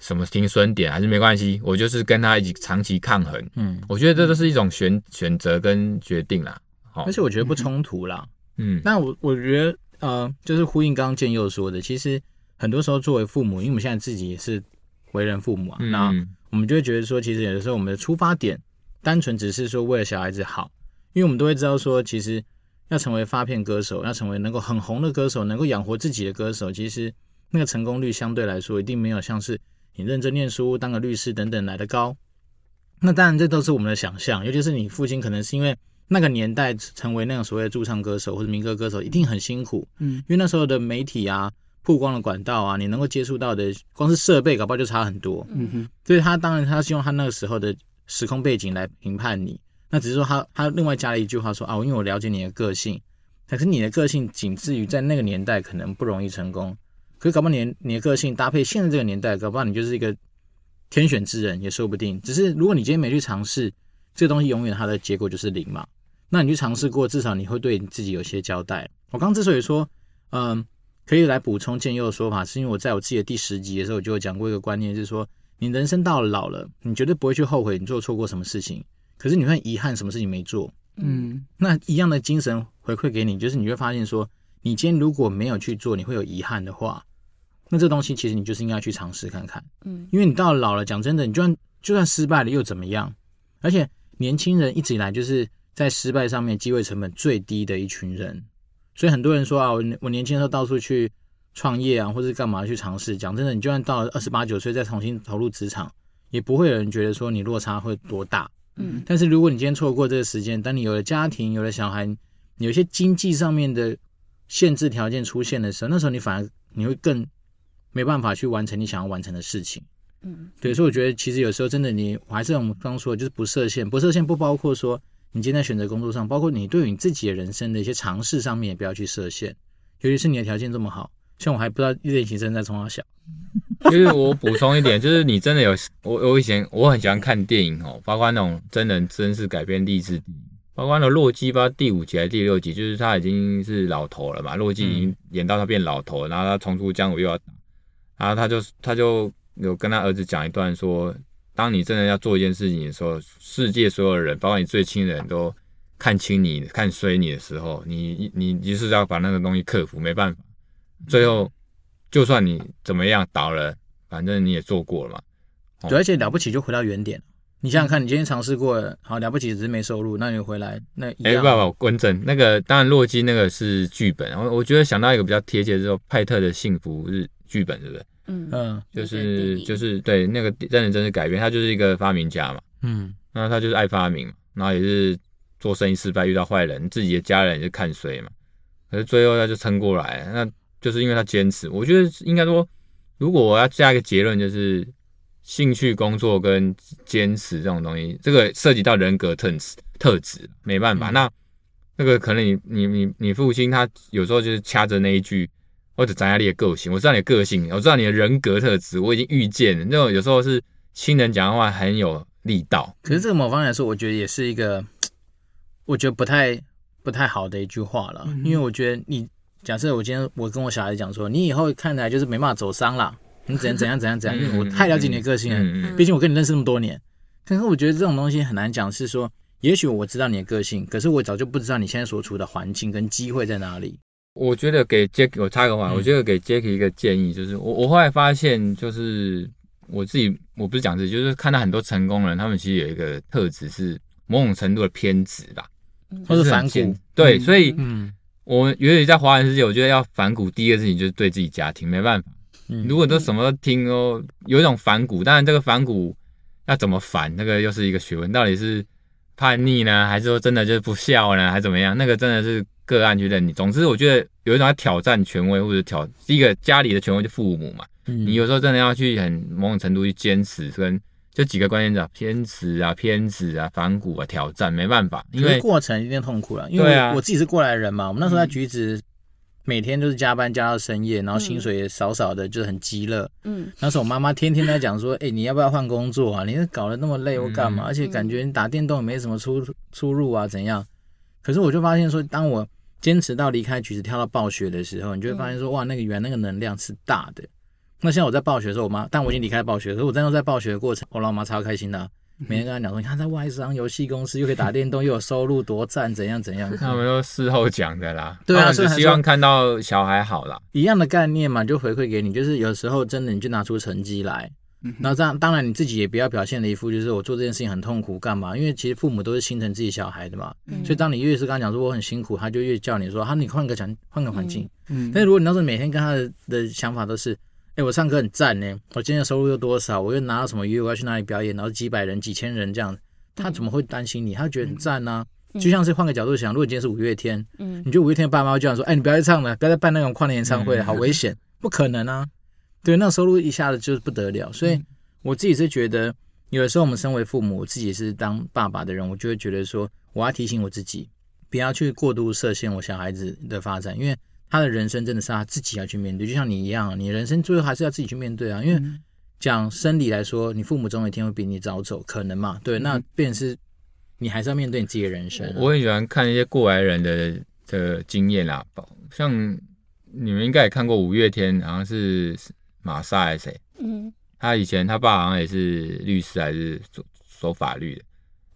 Speaker 2: 什么停损点还是没关系，我就是跟他一起长期抗衡。嗯，我觉得这都是一种选选择跟决定啦。好，
Speaker 1: 而且我觉得不冲突啦。嗯，那我我觉得呃，就是呼应刚刚建佑说的，其实很多时候作为父母，因为我们现在自己也是为人父母啊，嗯、那我们就会觉得说，其实有的时候我们的出发点单纯只是说为了小孩子好，因为我们都会知道说，其实要成为发片歌手，要成为能够很红的歌手，能够养活自己的歌手，其实。那个成功率相对来说一定没有像是你认真念书当个律师等等来的高。那当然这都是我们的想象，尤其是你父亲可能是因为那个年代成为那种所谓的驻唱歌手或者民歌歌手一定很辛苦，嗯，因为那时候的媒体啊、曝光的管道啊，你能够接触到的光是设备搞不好就差很多，嗯。哼，所以他当然他是用他那个时候的时空背景来评判你。那只是说他他另外加了一句话说啊，因为我了解你的个性，可是你的个性仅至于在那个年代可能不容易成功，可是搞不好你你的个性搭配现在这个年代，搞不好你就是一个天选之人也说不定。只是如果你今天没去尝试，这个东西永远它的结果就是零嘛。那你去尝试过，至少你会对你自己有些交代。我刚之所以说，嗯，可以来补充建佑的说法，是因为我在我自己的第十集的时候就有讲过一个观念，就是说你人生到了老了，你绝对不会去后悔你做错过什么事情。可是你会遗憾什么事情没做，嗯，那一样的精神回馈给你，就是你会发现说，你今天如果没有去做，你会有遗憾的话，那这东西其实你就是应该去尝试看看，嗯，因为你到了老了，讲真的，你就算就算失败了又怎么样？而且年轻人一直以来就是在失败上面机会成本最低的一群人，所以很多人说啊，我我年轻的时候到处去创业啊，或者干嘛去尝试，讲真的，你就算到了二十八九岁再重新投入职场，也不会有人觉得说你落差会多大。嗯，但是如果你今天错过这个时间，当你有了家庭，有了小孩，有一些经济上面的限制条件出现的时候，那时候你反而你会更没办法去完成你想要完成的事情。嗯，对，所以我觉得其实有时候真的你，我还是我们刚刚说的，就是不设限，不设限不包括说你今天在选择工作上，包括你对于你自己的人生的一些尝试上面也不要去设限，尤其是你的条件这么好。像我还不知道练习生在从哪想，*laughs*
Speaker 2: 就是我补充一点，就是你真的有我，我以前我很喜欢看电影哦，包括那种真人真事改编励志电影，包括那洛基吧，第五集还是第六集，就是他已经是老头了嘛，洛基已经演到他变老头，然后他重出江湖又要打，然后他就他就有跟他儿子讲一段说，当你真的要做一件事情的时候，世界所有人，包括你最亲的人都看清你、看衰你的时候，你你你就是要把那个东西克服，没办法。最后，就算你怎么样倒了，反正你也做过了嘛。
Speaker 1: 对，而且了不起就回到原点。你想想看，你今天尝试过了，好了不起，只是没收入，那你回来那哎，
Speaker 2: 不不，不，温正那个当然洛基那个是剧本，我我觉得想到一个比较贴切的是派特的幸福日剧本，对不对？嗯嗯，就是就是对那个真人真事改编，他就是一个发明家嘛。嗯，那他就是爱发明，然后也是做生意失败，遇到坏人，自己的家人也是看衰嘛，可是最后他就撑过来，那。就是因为他坚持，我觉得应该说，如果我要加一个结论，就是兴趣、工作跟坚持这种东西，这个涉及到人格特质，特质没办法。嗯、那那个可能你你你你父亲他有时候就是掐着那一句，或者斩下你的个性，我知道你的个性，我知道你的人格特质，我已经预见了。那种有时候是亲人讲的话很有力道，
Speaker 1: 可是这个某方面来说，我觉得也是一个，我觉得不太不太好的一句话了，嗯、因为我觉得你。假设我今天我跟我小孩讲说，你以后看起来就是没办法走商了，你只能怎样怎样怎样，因为我太了解你的个性了，毕竟我跟你认识那么多年。可是我觉得这种东西很难讲，是说，也许我知道你的个性，可是我早就不知道你现在所处的环境跟机会在哪里。
Speaker 2: 我觉得给 Jack 我插个话，我觉得给 Jack 一个建议，就是我我后来发现，就是我自己我不是讲这，就是看到很多成功人，他们其实有一个特质是某种程度的偏执吧，
Speaker 1: 或是反骨，
Speaker 2: 对，所以嗯。我尤其在华人世界，我觉得要反骨，第一个事情就是对自己家庭，没办法。如果都什么都听哦，有一种反骨，当然这个反骨要怎么反，那个又是一个学问。到底是叛逆呢，还是说真的就是不孝呢，还是怎么样？那个真的是个案去认定。总之，我觉得有一种要挑战权威或者挑第一个家里的权威就父母嘛。你有时候真的要去很某种程度去坚持跟。就几个关键字啊，偏执啊，偏执啊，反骨啊，挑战，没办法，因为
Speaker 1: 过程一定痛苦了。因为我自己是过来人嘛，我们那时候在橘子，每天都是加班加到深夜，然后薪水也少少的，就是很饥饿。嗯，那时候我妈妈天天在讲说，哎，你要不要换工作啊？你是搞得那么累，我干嘛？而且感觉你打电动也没什么出出入啊，怎样？可是我就发现说，当我坚持到离开橘子，跳到暴雪的时候，你就会发现说，哇，那个原来那个能量是大的。那现在我在暴雪的时候，我妈，但我已经离开暴雪，可是我真的在暴雪的过程，我老妈超开心的、啊，每天跟她讲说，你看在外商游戏公司又可以打电动，又有收入，多赞，怎样怎样。
Speaker 2: 他们都事后讲的啦，对啊，是希望看到小孩好啦，
Speaker 1: 一样的概念嘛，就回馈给你，就是有时候真的你就拿出成绩来，然后这样，当然你自己也不要表现的一副就是我做这件事情很痛苦干嘛，因为其实父母都是心疼自己小孩的嘛，所以当你越是跟他讲说我很辛苦，他就越叫你说，哈，你换个环换个环境，嗯，但是如果你要是每天跟他的的想法都是。哎，我唱歌很赞呢，我今天的收入又多少？我又拿到什么约？我要去哪里表演？然后几百人、几千人这样，他怎么会担心你？他觉得很赞呢。就像是换个角度想，如果今天是五月天，嗯，你觉得五月天的爸妈会这样说：“哎，你不要再唱了，不要再办那种跨年演唱会了，好危险。”不可能啊，对，那收入一下子就是不得了。所以我自己是觉得，有的时候我们身为父母，我自己是当爸爸的人，我就会觉得说，我要提醒我自己，不要去过度设限我小孩子的发展，因为他的人生真的是他自己要去面对，就像你一样，你人生最后还是要自己去面对啊。因为讲生理来说，你父母总有一天会比你早走，可能嘛？对，那便是。你还是要面对你自己的人生啊。
Speaker 2: 我很喜欢看一些过来人的的经验啦，像你们应该也看过五月天，好像是马莎还是谁？嗯，他以前他爸好像也是律师，还是走走法律的，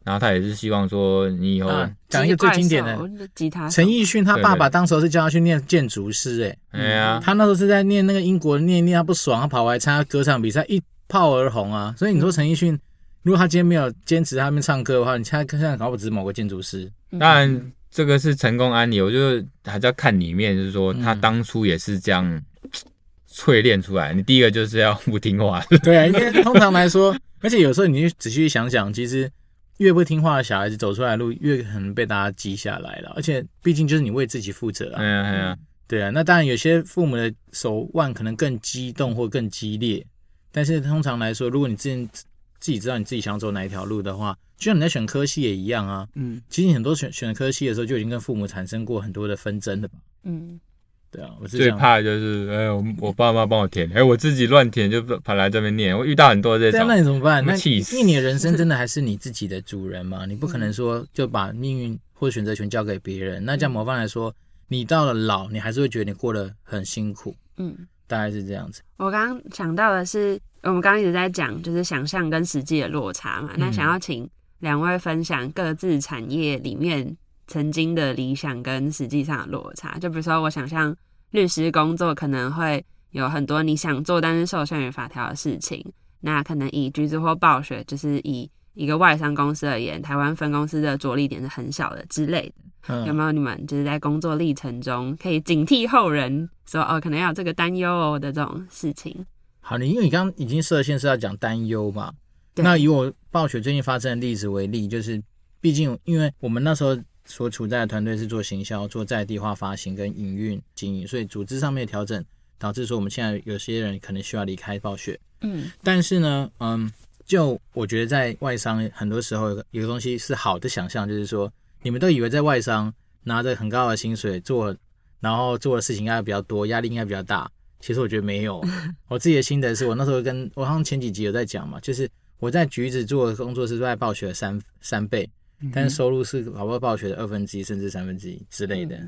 Speaker 2: 然后他也是希望说你以后
Speaker 1: 讲一个最经典的。吉他，陈奕迅他爸爸当时是叫他去念建筑师，哎，哎呀，他那时候是在念那个英国念念他不爽，他跑来参加歌唱比赛，一炮而红啊，所以你说陈奕迅。如果他今天没有坚持他们唱歌的话，你现在现在搞不只是某个建筑师。
Speaker 2: 当然，这个是成功案例，我觉得还是要看里面，就是说他当初也是这样淬炼出来。你第一个就是要不听话，*laughs*
Speaker 1: 对啊，因为通常来说，而且有时候你仔细想想，其实越不听话的小孩子走出来的路，越可能被大家记下来了。而且毕竟就是你为自己负责啊。
Speaker 2: 嗯嗯，
Speaker 1: 对啊。那当然，有些父母的手腕可能更激动或更激烈，但是通常来说，如果你之前自己知道你自己想走哪一条路的话，就像你在选科系也一样啊。嗯，其实你很多选选科系的时候，就已经跟父母产生过很多的纷争了吧。嗯，对啊，我
Speaker 2: 最怕的就是，哎，我我爸妈帮我填，哎，我自己乱填就跑来这边念。我遇到很多这种，
Speaker 1: 对，那你怎么办？那气死！因为你的人生真的还是你自己的主人嘛，你不可能说就把命运或选择权交给别人。那这样模范来说，你到了老，你还是会觉得你过得很辛苦。嗯，大概是这样子。
Speaker 4: 我刚刚想到的是。我们刚刚一直在讲，就是想象跟实际的落差嘛。那想要请两位分享各自产业里面曾经的理想跟实际上的落差。就比如说，我想象律师工作可能会有很多你想做但是受限于法条的事情。那可能以橘子或暴雪，就是以一个外商公司而言，台湾分公司的着力点是很小的之类的。有没有你们就是在工作历程中可以警惕后人说哦，可能要有这个担忧哦的这种事情？
Speaker 1: 好，你因为你刚刚已经设限是要讲担忧嘛，那以我暴雪最近发生的例子为例，就是毕竟因为我们那时候所处在的团队是做行销、做在地化发行跟营运经营，所以组织上面的调整导致说我们现在有些人可能需要离开暴雪。嗯，但是呢，嗯，就我觉得在外商很多时候有个有个东西是好的想象，就是说你们都以为在外商拿着很高的薪水做，然后做的事情应该比较多，压力应该比较大。其实我觉得没有，*laughs* 我自己的心得是我那时候跟我好像前几集有在讲嘛，就是我在橘子做的工作是在暴雪的三三倍，但是收入是跑不暴雪的二分之一甚至三分之一之类的，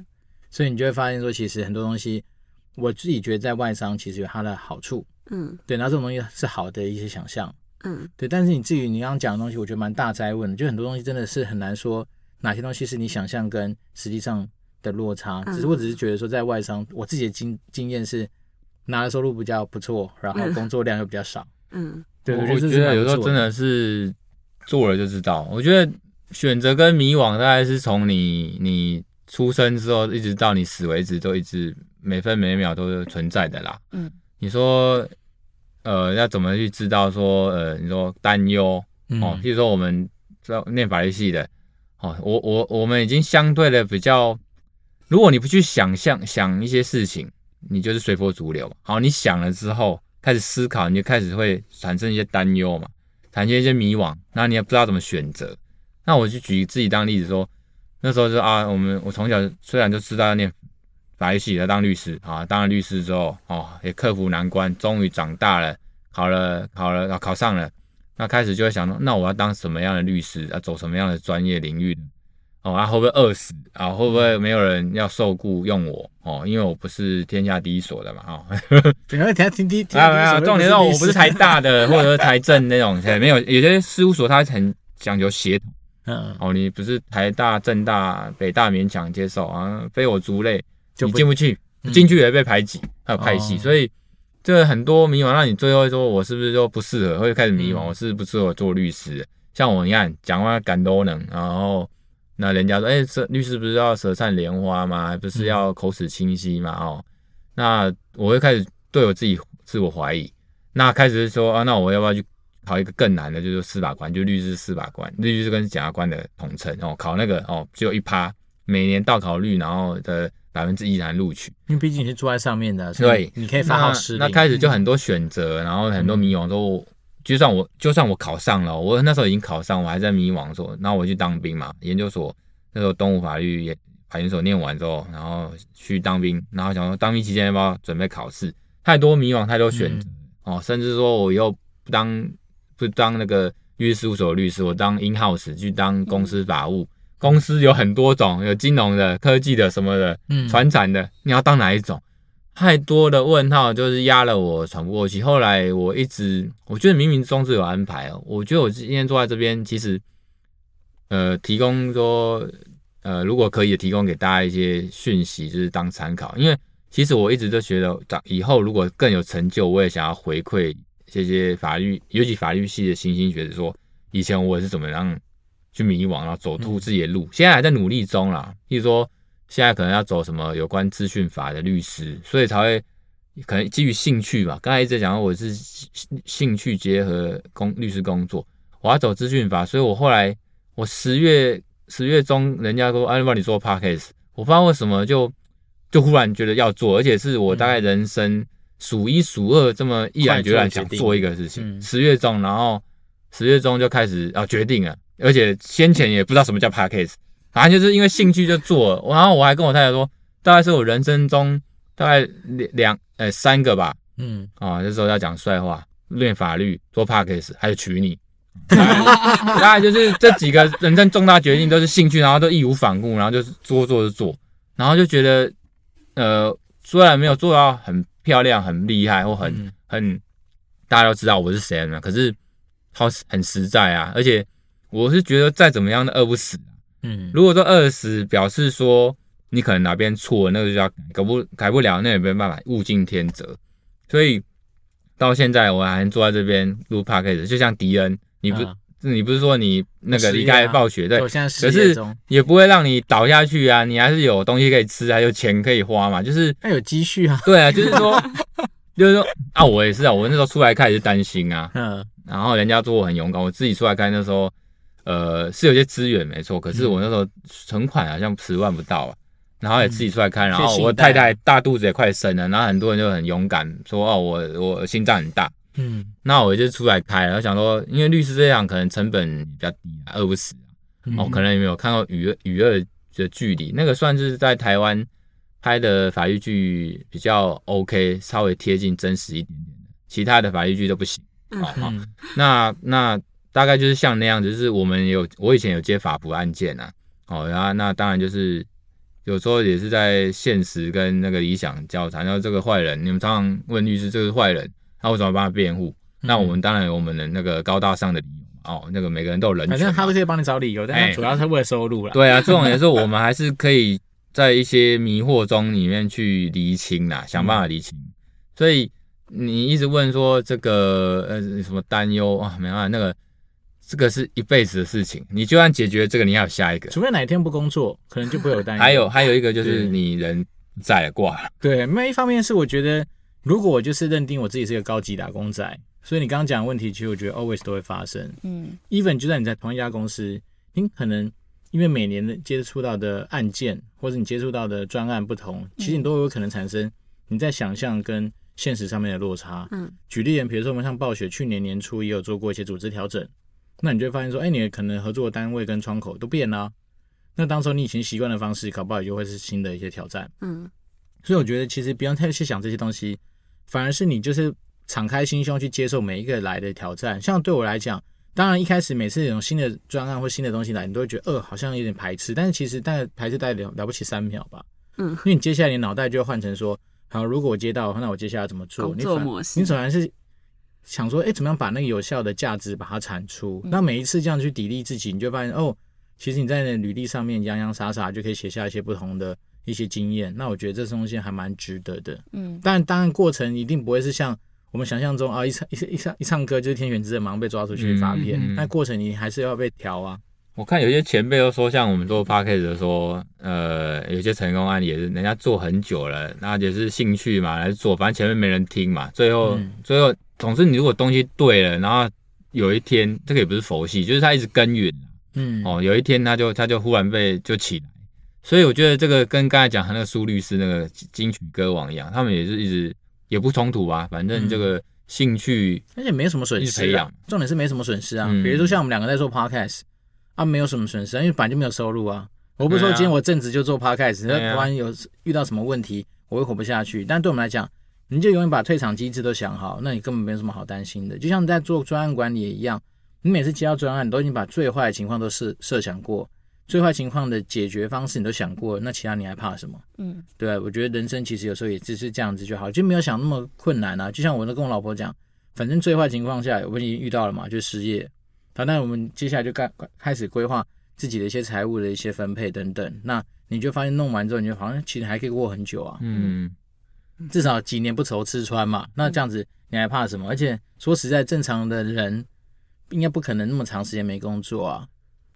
Speaker 1: 所以你就会发现说，其实很多东西我自己觉得在外商其实有它的好处，嗯，对，然后这种东西是好的一些想象，嗯，对，但是你至于你刚刚讲的东西，我觉得蛮大灾问的，就很多东西真的是很难说哪些东西是你想象跟实际上的落差，只是我只是觉得说在外商我自己的经经验是。拿的收入比较不错，然后工作量又比较少。嗯，对，我觉得
Speaker 2: 有时候真的是做了就知道。我觉得选择跟迷惘大概是从你你出生之后一直到你死为止，都一直每分每秒都是存在的啦。嗯，你说呃要怎么去知道说呃你说担忧哦，譬如说我们在念法律系的哦，我我我们已经相对的比较，如果你不去想象想一些事情。你就是随波逐流，好，你想了之后开始思考，你就开始会产生一些担忧嘛，产生一些迷惘，那你也不知道怎么选择。那我就举自己当例子说，那时候就啊，我们我从小虽然就知道要念法律系要当律师啊，当了律师之后哦，也克服难关，终于长大了，考了考了考，考上了，那开始就会想说，那我要当什么样的律师，要走什么样的专业领域哦，啊，会不会饿死啊？会不会没有人要受雇用我？哦，因为我不是天下第一所的嘛，哦，
Speaker 1: 等下听听 *laughs* 听，
Speaker 2: 没有重点是我不是台大的，*laughs* 或者是台政那种，没有，有些事务所它很讲究协同，嗯，哦，你不是台大、政大、北大勉强接受啊，非我族类，你进不去，进去也被排挤，还有派系，所以这很多迷茫，让你最后说我是不是就不适合，会开始迷惘，我是不适合做律师，像我一样讲话敢都能，然后。那人家说，哎，这律师不是要舌灿莲花吗？不是要口齿清晰吗？哦，那我会开始对我自己自我怀疑。那开始说啊，那我要不要去考一个更难的，就是司法官，就律师司法官，律师跟检察官的统称哦，考那个哦，只有一趴，每年到考率然后的百分之一才录取，
Speaker 1: 因为毕竟你是坐在上面的，所以你可以发号施令。
Speaker 2: 那开始就很多选择，然后很多迷惘，说就算我就算我考上了，我那时候已经考上，我还在迷惘说，那我去当兵嘛，研究所那时候东吴法律研法研所念完之后，然后去当兵，然后想说当兵期间要不要准备考试，太多迷惘，太多选择、嗯、哦，甚至说我又不当不当那个律师事务所律师，我当 in house 去当公司法务。嗯公司有很多种，有金融的、科技的什么的，嗯，传产的，你要当哪一种？太多的问号就是压了我喘不过气。后来我一直，我觉得冥冥中自有安排哦。我觉得我今天坐在这边，其实，呃，提供说，呃，如果可以提供给大家一些讯息，就是当参考。因为其实我一直都觉得，长以后如果更有成就，我也想要回馈这些法律，尤其法律系的新兴学子，说以前我是怎么样。去迷惘，然后走出自己的路，现在还在努力中啦。譬如说，现在可能要走什么有关资讯法的律师，所以才会可能基于兴趣吧。刚才一直讲，我是兴趣结合工律师工作，我要走资讯法，所以我后来我十月十月中，人家说哎，帮你做 podcast，我不知道为什么就就忽然觉得要做，而且是我大概人生数一数二这么毅然决然想做一个事情。十月中，然后十月中就开始啊决定了。而且先前也不知道什么叫 podcast，反正就是因为兴趣就做了。然后我还跟我太太说，大概是我人生中大概两两呃三个吧，嗯啊，这时候要讲帅话，练法律，做 podcast，还有娶你，*laughs* 大概就是这几个人生重大决定都是兴趣，然后都义无反顾，然后就是做做就做，然后就觉得呃虽然没有做到很漂亮、很厉害或很很大家都知道我是谁呢，可是好很实在啊，而且。我是觉得再怎么样都饿不死，嗯，如果说饿死，表示说你可能哪边错了，那个就要改不改不了，那也没办法，物竞天择。所以到现在我还坐在这边录 podcast，就像迪恩，你不、啊、你不是说你那个离开暴雪对，可是也不会让你倒下去啊，你还是有东西可以吃，还有钱可以花嘛，就是
Speaker 1: 还有积蓄啊，
Speaker 2: 对啊，就是说 *laughs* 就是说啊，我也是啊，我那时候出来开始担心啊，嗯，然后人家说我很勇敢，我自己出来开那时候。呃，是有些资源没错，可是我那时候存款好像十万不到啊，然后也自己出来开，然后我太太大肚子也快生了，然后很多人就很勇敢说哦，我我心脏很大，嗯，那我就出来开，然后想说，因为律师这样可能成本比较低啊，饿不死啊，哦，可能有没有看到《与恶与恶的距离》，那个算是在台湾拍的法律剧比较 OK，稍微贴近真实一点点的，其他的法律剧都不行，好好，那那。大概就是像那样子，就是我们有我以前有接法服案件啊，哦，然后那当然就是有时候也是在现实跟那个理想交缠。然后这个坏人，你们常常问律师，这个坏人，那为什么帮他辩护？那我们当然有我们的那个高大上的理由哦，那个每个人都有人权，
Speaker 1: 反正他会可以帮你找理由，但是主要是为了收入了。
Speaker 2: 对啊，这种也是我们还是可以在一些迷惑中里面去厘清啦，想办法厘清。所以你一直问说这个呃什么担忧啊，没办法那个。这个是一辈子的事情，你就算解决这个，你还有下一个。
Speaker 1: 除非哪一天不工作，可能就不会有担忧。
Speaker 2: 还有还有一个就是你人在了挂了。
Speaker 1: 对，另一方面是我觉得，如果我就是认定我自己是一个高级打工仔，所以你刚刚讲的问题，其实我觉得 always 都会发生。嗯，even 就算你在同一家公司，你可能因为每年的接触到的案件，或者你接触到的专案不同，其实你都有可能产生你在想象跟现实上面的落差。嗯，举例，比如说我们像暴雪去年年初也有做过一些组织调整。那你就会发现说，哎、欸，你可能合作的单位跟窗口都变了，那当时候你以前习惯的方式，搞不好也就会是新的一些挑战。嗯，所以我觉得其实不用太去想这些东西，反而是你就是敞开心胸去接受每一个来的挑战。像对我来讲，当然一开始每次有新的专案或新的东西来，你都会觉得，呃，好像有点排斥。但是其实大概排斥大概了了不起三秒吧。嗯，因为你接下来你脑袋就会换成说，好，如果我接到，那我接下来怎么做？
Speaker 4: 你作模式。
Speaker 1: 你反而是。想说，哎，怎么样把那个有效的价值把它产出？那每一次这样去砥砺自己，你就发现，哦，其实你在那履历上面洋洋洒洒就可以写下一些不同的一些经验。那我觉得这东西还蛮值得的。嗯，但当然过程一定不会是像我们想象中啊，一唱一一唱一唱歌就是天选之人，马上被抓出去发片。那、嗯嗯、过程你还是要被调啊。
Speaker 2: 我看有些前辈都说，像我们做 podcast 的说，呃，有些成功案例也是人家做很久了，那也是兴趣嘛来做，反正前面没人听嘛，最后、嗯、最后总之你如果东西对了，然后有一天这个也不是佛系，就是他一直耕耘，嗯哦，有一天他就他就忽然被就起来，所以我觉得这个跟刚才讲他那个苏律师那个金曲歌王一样，他们也是一直也不冲突啊，反正这个兴趣
Speaker 1: 而且没什么损失啊，重点是没什么损失啊，嗯、比如说像我们两个在做 podcast 啊，没有什么损失，因为本来就没有收入啊。我不是说今天我正职就做 podcast，那突然有遇到什么问题，我会活不下去。但对我们来讲，你就永远把退场机制都想好，那你根本没有什么好担心的。就像在做专案管理也一样，你每次接到专案，你都已经把最坏的情况都设设想过，最坏情况的解决方式你都想过，那其他你还怕什么？嗯，对啊，我觉得人生其实有时候也只是这样子就好，就没有想那么困难啊。就像我都跟我老婆讲，反正最坏情况下我已经遇到了嘛，就失业。好，那我们接下来就开开始规划。自己的一些财务的一些分配等等，那你就发现弄完之后，你就好像其实还可以过很久啊，嗯，至少几年不愁吃穿嘛。那这样子你还怕什么？而且说实在，正常的人应该不可能那么长时间没工作啊。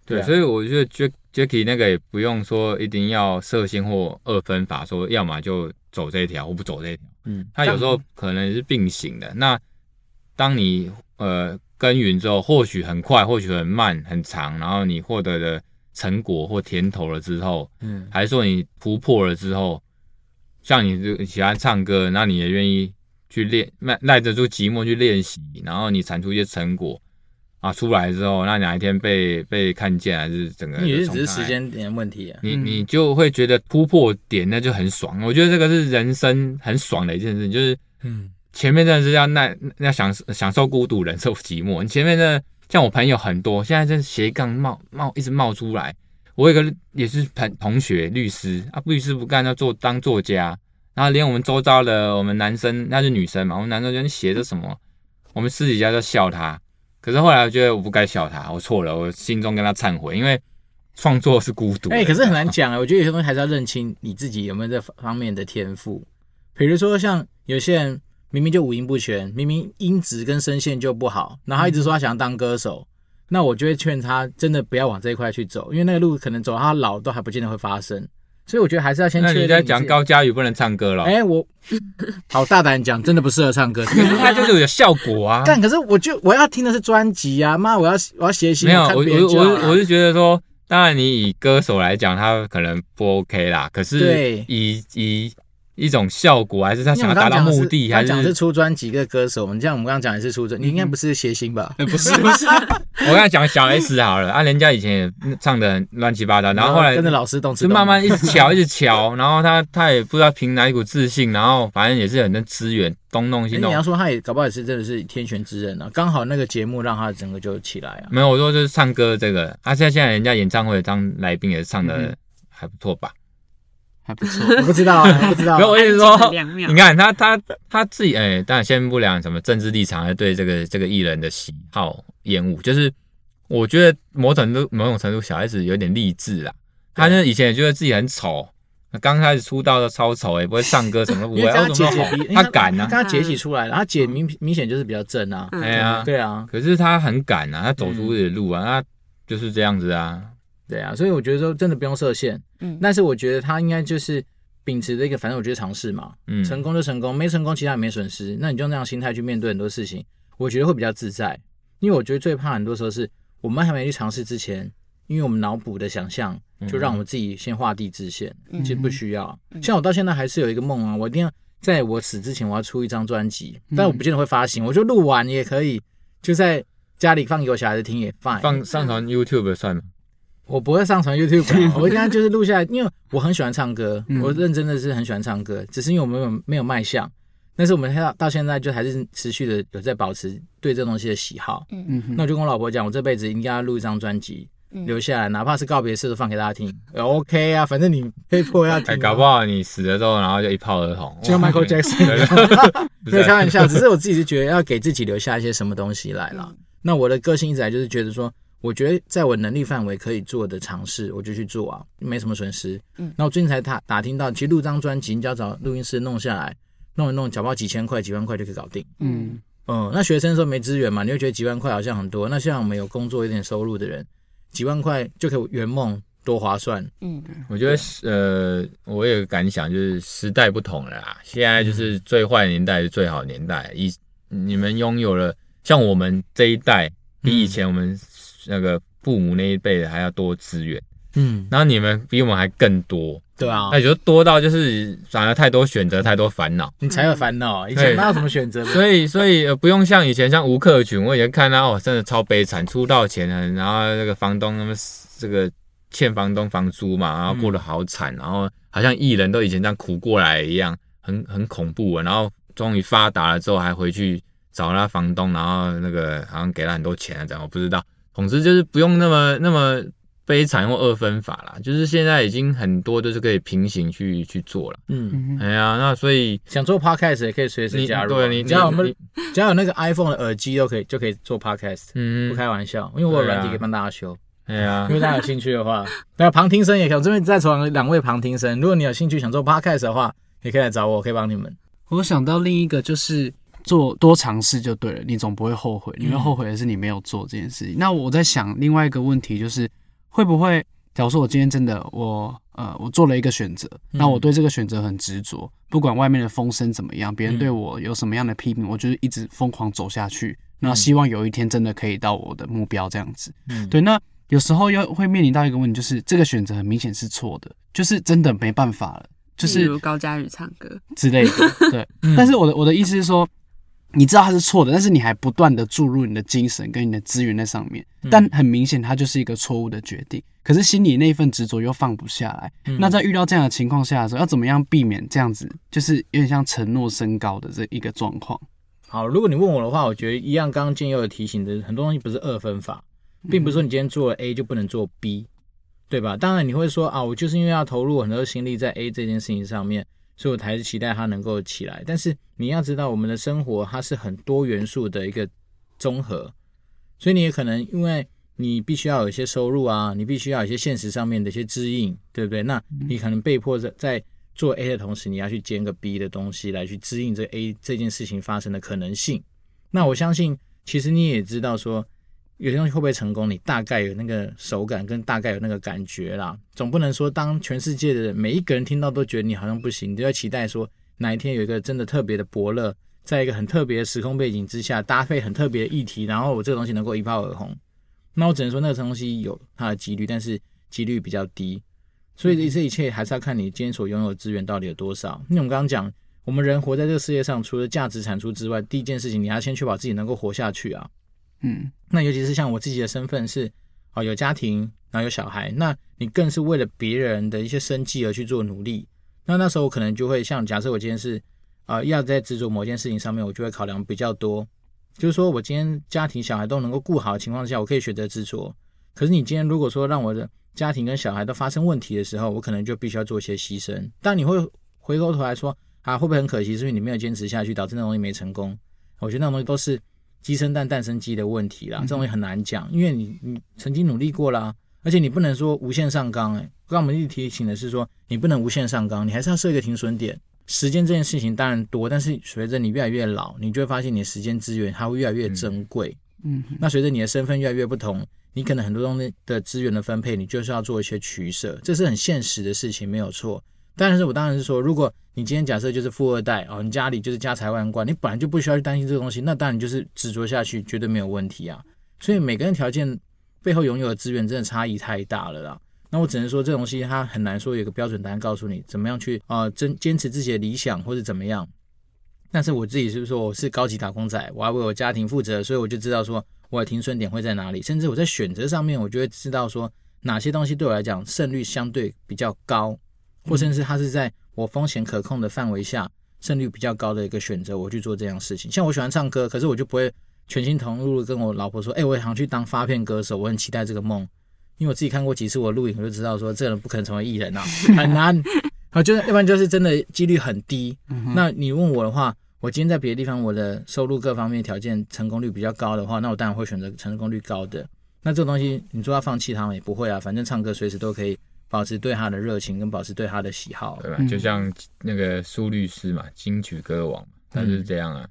Speaker 2: 对，所以我觉得 Jack Jacky 那个也不用说一定要射线或二分法，说要么就走这一条，或不走这一条。嗯，他有时候可能是并行的。那当你呃。耕耘之后，或许很快，或许很慢，很长，然后你获得的成果或甜头了之后，嗯，还是说你突破了之后，像你就喜欢唱歌，那你也愿意去练，耐耐得住寂寞去练习，然后你产出一些成果啊，出来之后，那哪一天被被看见，还是整个
Speaker 1: 你是只是时间点问题啊，
Speaker 2: 你你就会觉得突破点那就很爽，我觉得这个是人生很爽的一件事，就是嗯。前面真的是要耐，要享享受孤独，忍受寂寞。你前面的像我朋友很多，现在这斜杠冒冒一直冒出来。我有个也是朋同学，律师啊，律师不干要做当作家，然后连我们周遭的我们男生，那是女生嘛，我们男生觉得你写的什么，我们私底下就笑他。可是后来我觉得我不该笑他，我错了，我心中跟他忏悔，因为创作是孤独。哎、
Speaker 1: 可是很难讲啊。我觉得有些东西还是要认清你自己有没有这方面的天赋。比如说像有些人。明明就五音不全，明明音质跟声线就不好，然后他一直说他想要当歌手，那我就会劝他真的不要往这一块去走，因为那个路可能走到他老都还不见得会发生。所以我觉得还是要先确定。那你在
Speaker 2: 讲高佳宇不能唱歌了？
Speaker 1: 哎，我 *laughs* 好大胆讲，真的不适合唱歌，*laughs* 可
Speaker 2: 是他就是有效果啊。*laughs*
Speaker 1: 但可是我就我要听的是专辑啊，妈，我要我要学习。
Speaker 2: 没有，我我我我是觉得说，当然你以歌手来讲，他可能不 OK 啦。可是以以。一种效果，还是他想要达到目的？
Speaker 1: 还是讲是出专辑的歌手，你像我们刚刚讲的是出专，你应该不是谐星吧？
Speaker 2: 不是 *laughs* 不是，*laughs* 我刚才讲小 S 好了啊，人家以前也唱的乱七八糟，然后后来
Speaker 1: 跟着老师动词，
Speaker 2: 就慢慢一直瞧一直瞧，然后他他也不知道凭哪一股自信，然后反正也是很多资源东弄西弄。*laughs*
Speaker 1: 你要说他也搞不好也是真的是天选之人啊，刚好那个节目让他整个就起来啊。
Speaker 2: 没有，我说就是唱歌这个，他现在现在人家演唱会当来宾也是唱的还不错吧？
Speaker 1: 还不错，我不知道啊，*laughs* 不知道。
Speaker 2: 没有，我跟你说，你看他他他自己，哎，当然先不聊什么政治立场，还对这个这个艺人的喜好厌恶，就是我觉得某种程度某种程度小孩子有点励志啦。他呢以前也觉得自己很丑，刚开始出道的超丑，也不会唱歌，什么都不会。他姐姐他敢啊，
Speaker 1: 他姐姐出来了，他姐明明显就是比较正啊。
Speaker 2: 哎呀，
Speaker 1: 对啊，
Speaker 2: 可是他很敢啊，他走出自己的路啊，他就是这样子啊。
Speaker 1: 对啊，所以我觉得说真的不用设限，嗯，但是我觉得他应该就是秉持的一个，反正我觉得尝试嘛，嗯，成功就成功，没成功其他也没损失，那你就那样心态去面对很多事情，我觉得会比较自在。因为我觉得最怕很多时候是我们还没去尝试之前，因为我们脑补的想象就让我们自己先画地自限，嗯、其实不需要。嗯、像我到现在还是有一个梦啊，我一定要在我死之前我要出一张专辑，但我不见得会发行，我就录完也可以，就在家里放给我小孩子听也 fine，
Speaker 2: 放上传 YouTube 算吗？
Speaker 1: 我不会上传 YouTube，*laughs* 我现在就是录下来，因为我很喜欢唱歌，我认真的是很喜欢唱歌，只是因为我们没有没有卖相，但是我们到到现在就还是持续的有在保持对这东西的喜好。嗯。嗯，那我就跟我老婆讲，我这辈子应该要录一张专辑，留下来，哪怕是告别式都放给大家听，OK 啊，反正你被迫要听。
Speaker 2: 搞不好你死了之后，然后就一炮而红，
Speaker 1: 就像 Michael Jackson，没有 *laughs* 开玩笑，只是我自己是觉得要给自己留下一些什么东西来了。那我的个性一直来就是觉得说。我觉得在我能力范围可以做的尝试，我就去做啊，没什么损失。嗯，那我最近才打打听到，其实录张专辑，你只要找录音师弄下来，弄一弄，缴包几千块、几万块就可以搞定。嗯嗯，那学生说没资源嘛，你会觉得几万块好像很多。那像我们有工作、有点收入的人，几万块就可以圆梦，多划算。
Speaker 4: 嗯，
Speaker 2: 我觉得呃，我有个感想，就是时代不同了啦。现在就是最坏年代是最好年代。以你们拥有了像我们这一代，比以前我们那个父母那一辈的还要多资源。嗯，然后你们比我们还更多，
Speaker 1: 对啊，
Speaker 2: 那也就多到就是反而太多选择，太多烦恼，
Speaker 1: 你才有烦恼。以前哪有什么选择？
Speaker 2: 所以所以不用像以前像吴克群，我以前看他哦，真的超悲惨，出道前呢，然后那个房东他们这个欠房东房租嘛，然后过得好惨，然后好像艺人都以前这样苦过来一样，很很恐怖啊。然后终于发达了之后，还回去找他房东，然后那个好像给了很多钱啊，这样我不知道。总之就是不用那么那么。悲惨或二分法啦，就是现在已经很多都是可以平行去去做了。嗯，哎呀，那所以
Speaker 1: 想做 podcast 也可以随时加入。对，你只要我们只要有那个 iPhone 的耳机都可以，就可以做 podcast。嗯，不开玩笑，因为我有软体可以帮大家修。
Speaker 2: 哎呀，
Speaker 1: 因为大家有兴趣的话，*laughs* 那旁听生也可以。我这边在场两位旁听生，如果你有兴趣想做 podcast 的话，也可以来找我，我可以帮你们。
Speaker 3: 我想到另一个就是做多尝试就对了，你总不会后悔。你会后悔的是你没有做这件事情。那我在想另外一个问题就是。会不会？假如说我今天真的我呃我做了一个选择，那我对这个选择很执着，不管外面的风声怎么样，别人对我有什么样的批评，我就是一直疯狂走下去，那希望有一天真的可以到我的目标这样子。嗯，对。那有时候又会面临到一个问题，就是这个选择很明显是错的，就是真的没办法了，就是
Speaker 4: 比如高佳宇唱歌
Speaker 3: 之类的。对。*laughs* 但是我的我的意思是说。你知道它是错的，但是你还不断的注入你的精神跟你的资源在上面，但很明显它就是一个错误的决定。可是心里那份执着又放不下来。那在遇到这样的情况下的时候，要怎么样避免这样子，就是有点像承诺升高的这一个状况？
Speaker 1: 好，如果你问我的话，我觉得一样，刚刚建佑有提醒的很多东西不是二分法，并不是说你今天做了 A 就不能做 B，对吧？当然你会说啊，我就是因为要投入很多心力在 A 这件事情上面。所以我还是期待它能够起来，但是你要知道，我们的生活它是很多元素的一个综合，所以你也可能因为你必须要有一些收入啊，你必须要有一些现实上面的一些支应，对不对？那你可能被迫在在做 A 的同时，你要去兼个 B 的东西来去支应这 A 这件事情发生的可能性。那我相信，其实你也知道说。有些东西会不会成功？你大概有那个手感，跟大概有那个感觉啦。总不能说，当全世界的每一个人听到都觉得你好像不行，你都要期待说哪一天有一个真的特别的伯乐，在一个很特别的时空背景之下，搭配很特别的议题，然后我这个东西能够一炮而红。那我只能说，那个东西有它的几率，但是几率比较低。所以这一切还是要看你今天所拥有的资源到底有多少。因为我们刚刚讲，我们人活在这个世界上，除了价值产出之外，第一件事情你要先确保自己能够活下去啊。嗯，那尤其是像我自己的身份是，哦，有家庭，然后有小孩，那你更是为了别人的一些生计而去做努力。那那时候我可能就会像，假设我今天是，啊、要在执着某件事情上面，我就会考量比较多。就是说我今天家庭小孩都能够顾好的情况下，我可以选择执着。可是你今天如果说让我的家庭跟小孩都发生问题的时候，我可能就必须要做一些牺牲。但你会回过头来说，啊，会不会很可惜？是因为你没有坚持下去，导致那东西没成功？我觉得那种东西都是。鸡生蛋，蛋生鸡的问题啦，这种也很难讲，因为你你曾经努力过啦，而且你不能说无限上纲。哎，刚刚我们一直提醒的是说，你不能无限上纲，你还是要设一个停损点。时间这件事情当然多，但是随着你越来越老，你就会发现你的时间资源它会越来越珍贵。嗯，那随着你的身份越来越不同，你可能很多东西的资源的分配，你就是要做一些取舍，这是很现实的事情，没有错。但是我当然是说，如果你今天假设就是富二代哦，你家里就是家财万贯，你本来就不需要去担心这个东西，那当然就是执着下去，绝对没有问题啊。所以每个人条件背后拥有的资源真的差异太大了啦。那我只能说，这东西它很难说有个标准答案告诉你怎么样去啊，坚坚持自己的理想或者怎么样。但是我自己是说，我是高级打工仔，我要为我家庭负责，所以我就知道说我的停损点会在哪里，甚至我在选择上面，我就会知道说哪些东西对我来讲胜率相对比较高。或甚至它是在我风险可控的范围下，胜率比较高的一个选择，我去做这样事情。像我喜欢唱歌，可是我就不会全心投入跟我老婆说：“哎、欸，我也想去当发片歌手，我很期待这个梦。”因为我自己看过几次我录影，我就知道说这个人不可能成为艺人啊，*laughs* 很难。啊，就是要不然就是真的几率很低。那你问我的话，我今天在别的地方，我的收入各方面条件成功率比较高的话，那我当然会选择成功率高的。那这个东西你说要放弃他们也不会啊，反正唱歌随时都可以。保持对他的热情，跟保持对他的喜好，
Speaker 2: 对吧？就像那个苏律师嘛，金曲歌王，他就是这样啊。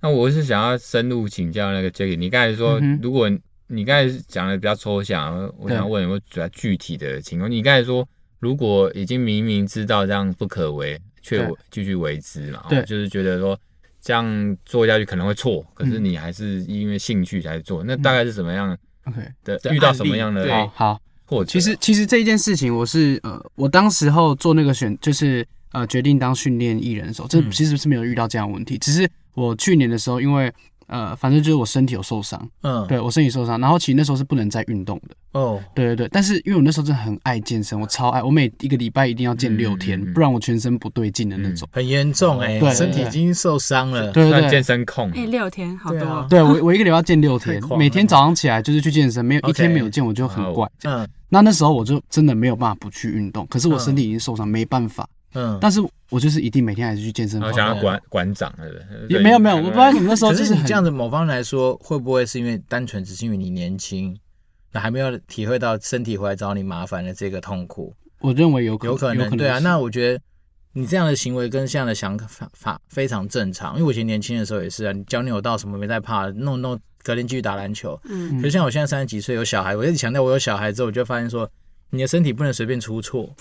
Speaker 2: 那我是想要深入请教那个 Jacky，你刚才说，如果你刚才讲的比较抽象，我想问有比较具体的情况。你刚才说，如果已经明明知道这样不可为，却继续为之嘛？对，就是觉得说这样做下去可能会错，可是你还是因为兴趣才做。那大概是什么样？OK 的遇到什么样的？
Speaker 3: 好好，或其实其实这一件事情，我是呃，我当时候做那个选，就是呃决定当训练艺人的时候，这其实是没有遇到这样的问题，只是我去年的时候因为。呃，反正就是我身体有受伤，嗯，对我身体受伤，然后其实那时候是不能再运动的，哦，对对对，但是因为我那时候真的很爱健身，我超爱，我每一个礼拜一定要健六天，不然我全身不对劲的那种，
Speaker 1: 很严重哎，对，身体已经受伤了，
Speaker 3: 对对对，
Speaker 2: 健身控，
Speaker 4: 哎，六天好多，
Speaker 3: 对我我一个礼拜要健六天，每天早上起来就是去健身，没有一天没有健我就很怪，嗯，那那时候我就真的没有办法不去运动，可是我身体已经受伤，没办法。嗯，但是我就是一定每天还是去健身房。
Speaker 2: 我想要馆馆长，对不对？
Speaker 3: 也没有没有，我不知道你们那时候就是
Speaker 1: 你这样子。某方面来说，会不会是因为单纯只是因为你年轻，那还没有体会到身体回来找你麻烦的这个痛苦？
Speaker 3: 我认为有
Speaker 1: 有可能，对啊。那我觉得你这样的行为跟这样的想法法非常正常。因为我以前年轻的时候也是啊，你脚扭到什么没在怕，弄弄隔天继续打篮球。嗯，可是像我现在三十几岁有小孩，我一直强调我有小孩之后，我就发现说。你的身体不能随便出错，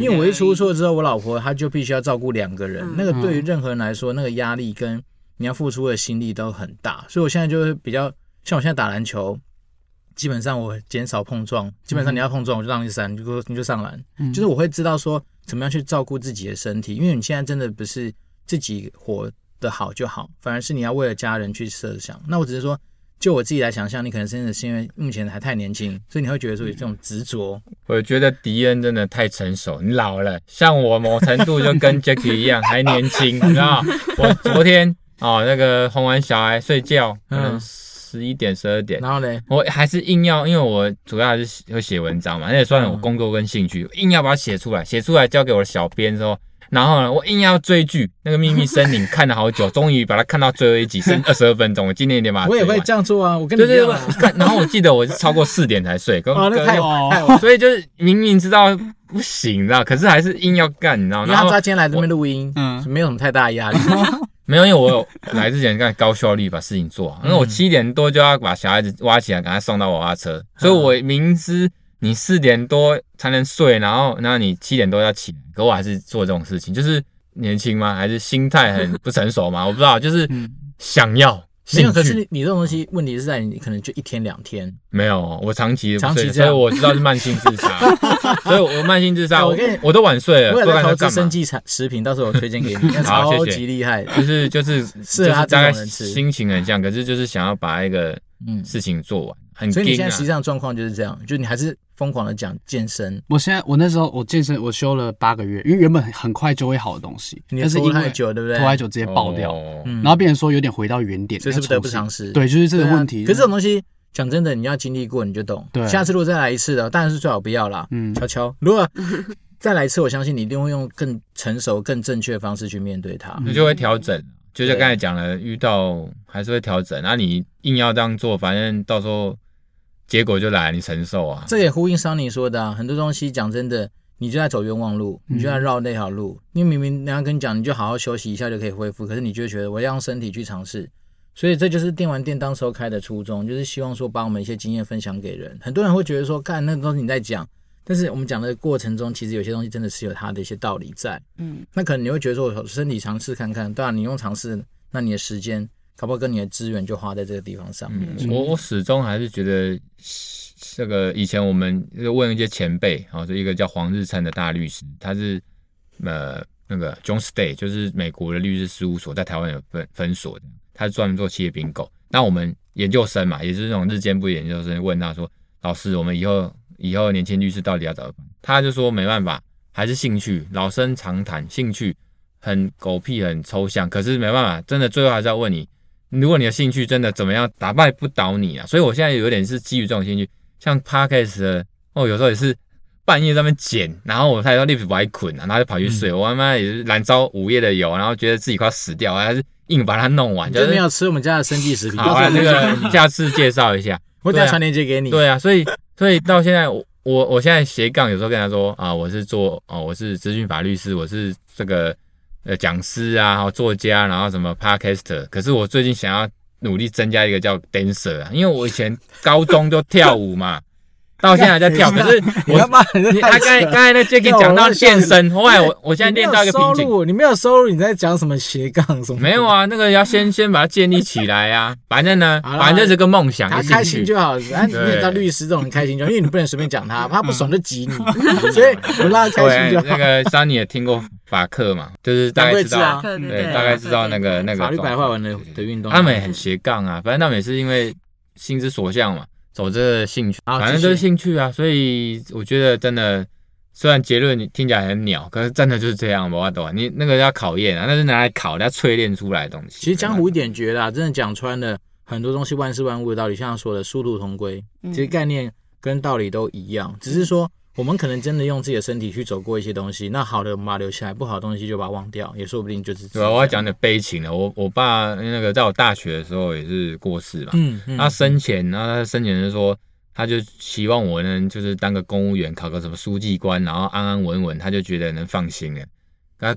Speaker 1: 因为我一出错之后，我老婆她就必须要照顾两个人，那个对于任何人来说，那个压力跟你要付出的心力都很大。所以我现在就是比较像我现在打篮球，基本上我减少碰撞，基本上你要碰撞我就让你闪，你就你就上篮，就是我会知道说怎么样去照顾自己的身体，因为你现在真的不是自己活得好就好，反而是你要为了家人去设想。那我只是说。就我自己来想象，你可能真的是因为目前还太年轻，所以你会觉得说有这种执着。
Speaker 2: 我觉得迪恩真的太成熟，你老了，像我某程度就跟 Jacky 一样还年轻，你知道 *laughs* 我昨天哦，那个哄完小孩睡觉，嗯，十一点十二点，
Speaker 1: 然后呢，
Speaker 2: 我还是硬要，因为我主要还是会写文章嘛，那也算我工作跟兴趣，硬要把它写出来，写出来交给我的小编之后。然后呢，我硬要追剧，那个秘密森林看了好久，终于把它看到最后一集，剩二十二分钟。我今天一点把它。
Speaker 1: 我也会这样做啊，我跟你一样。
Speaker 2: 然后我记得我是超过四点才睡，*laughs*
Speaker 1: 哦，那太晚，太晚。
Speaker 2: 所以就是明明知道不行，你知道，可是还是硬要干，你知道吗？
Speaker 1: 因为他今天来这边录音，嗯，没有什么太大压力。*laughs*
Speaker 2: 没有，因为我有来之前干高效率把事情做好，因为我七点多就要把小孩子挖起来，赶快送到娃娃车，所以我明知。你四点多才能睡，然后，然后你七点多要起来，可我还是做这种事情，就是年轻吗？还是心态很不成熟吗？*laughs* 我不知道，就是想要。
Speaker 1: 没有，可是你你这种东西，问题是在你可能就一天两天。
Speaker 2: 没有，我长期长期，所以我知道是慢性自杀，*laughs* 所以我慢性自杀，我我都晚睡了。
Speaker 1: 为了投资生计产食品，到时候我推荐给你，*laughs* 超级厉害，
Speaker 2: 就是就是是他大概心情很像，可是就是想要把一个事情做完。很
Speaker 1: 所以你现在实际上状况就是这样，就你还是疯狂的讲健身。
Speaker 3: 我现在我那时候我健身我修了八个月，因为原本很快就会好的东西，
Speaker 1: 但是拖太久对不对？
Speaker 3: 拖太久直接爆掉，然后变成说有点回到原
Speaker 1: 点，这是不得不偿失。
Speaker 3: 对，就是这个问题。
Speaker 1: 可是这种东西讲真的，你要经历过你就懂。对，下次如果再来一次的，当然是最好不要啦。嗯，悄悄，如果再来一次，我相信你一定会用更成熟、更正确的方式去面对它，
Speaker 2: 你就会调整。就像刚才讲了，遇到还是会调整。那你硬要这样做，反正到时候。结果就来，你承受啊！
Speaker 1: 这也呼应桑尼说的啊，很多东西讲真的，你就在走冤枉路，你就在绕那条路。因为明明人家跟你讲，你就好好休息一下就可以恢复，可是你就觉得我要用身体去尝试。所以这就是电玩店当时候开的初衷，就是希望说把我们一些经验分享给人。很多人会觉得说，干那东西你在讲，但是我们讲的过程中，其实有些东西真的是有它的一些道理在。嗯，那可能你会觉得说，我身体尝试看看，对啊，你用尝试，那你的时间，可不可以跟你的资源就花在这个地方上面？
Speaker 2: 嗯、我我始终还是觉得。这个以前我们问一些前辈，啊，是一个叫黄日灿的大律师，他是呃那个 Jones Day，就是美国的律师事务所，在台湾有分分所的，他是专门做企业并购。那我们研究生嘛，也是那种日间部研究生，问他说：“老师，我们以后以后年轻律师到底要怎么办？”他就说：“没办法，还是兴趣，老生常谈，兴趣很狗屁，很抽象，可是没办法，真的最后还是要问你，如果你的兴趣真的怎么样打败不倒你啊？所以我现在有点是基于这种兴趣。”像 Podcast 的哦，有时候也是半夜在那边剪，然后我他说 lift 不爱困啊，然后就跑去睡。嗯、我他妈也是燃烧午夜的油，然后觉得自己快要死掉，还是硬把它弄完。
Speaker 1: 就是没有吃我们家的生计食品。
Speaker 2: 好，这个下次介绍一下，*laughs*
Speaker 1: 我等下传链接给你。
Speaker 2: 对啊，所以所以到现在我我我现在斜杠有时候跟他说啊，我是做哦，我是咨询法律师，我是这个呃讲师啊，然后作家，然后什么 Podcaster。可是我最近想要努力增加一个叫 dancer 啊，因为我以前高中就跳舞嘛。到现在还在跳，*laughs* 可是我你他刚才刚才那 Jacky 讲到健身，后来我我现在练到一个瓶颈。
Speaker 1: 你没有收入，你在讲什么斜杠什么？
Speaker 2: 没有啊，那个要先先把它建立起来啊。*laughs* 反正呢，反正这是个梦想，
Speaker 1: 他开心就好。啊，你也当律师这种很开心就好，因为你不能随便讲他，他不爽就挤你。*laughs* 所以我让他开心就好。
Speaker 2: 那个 Sunny 也听过法克嘛，就是大概知道，对，大概知道那个那个
Speaker 1: 法律白话文的的运动。
Speaker 2: 他们也很斜杠啊，反正他们也是因为心之所向嘛。走这个兴趣，反正就是兴趣啊，所以我觉得真的，虽然结论听起来很鸟，可是真的就是这样，我懂啊。你那个要考验啊，那是拿来考，要淬炼出来的东西。
Speaker 1: 其实江湖一点绝啦，真的讲穿了很多东西，万事万物的道理，像说的殊途同归，其实概念跟道理都一样，只是说。我们可能真的用自己的身体去走过一些东西，那好的我们把它留下来，不好的东西就把它忘掉，也说不定就是。
Speaker 2: 对啊，我要讲点悲情的。我我爸那个在我大学的时候也是过世嘛，嗯，嗯，他生前，然后他生前就说，他就希望我能就是当个公务员，考个什么书记官，然后安安稳稳，他就觉得能放心了。那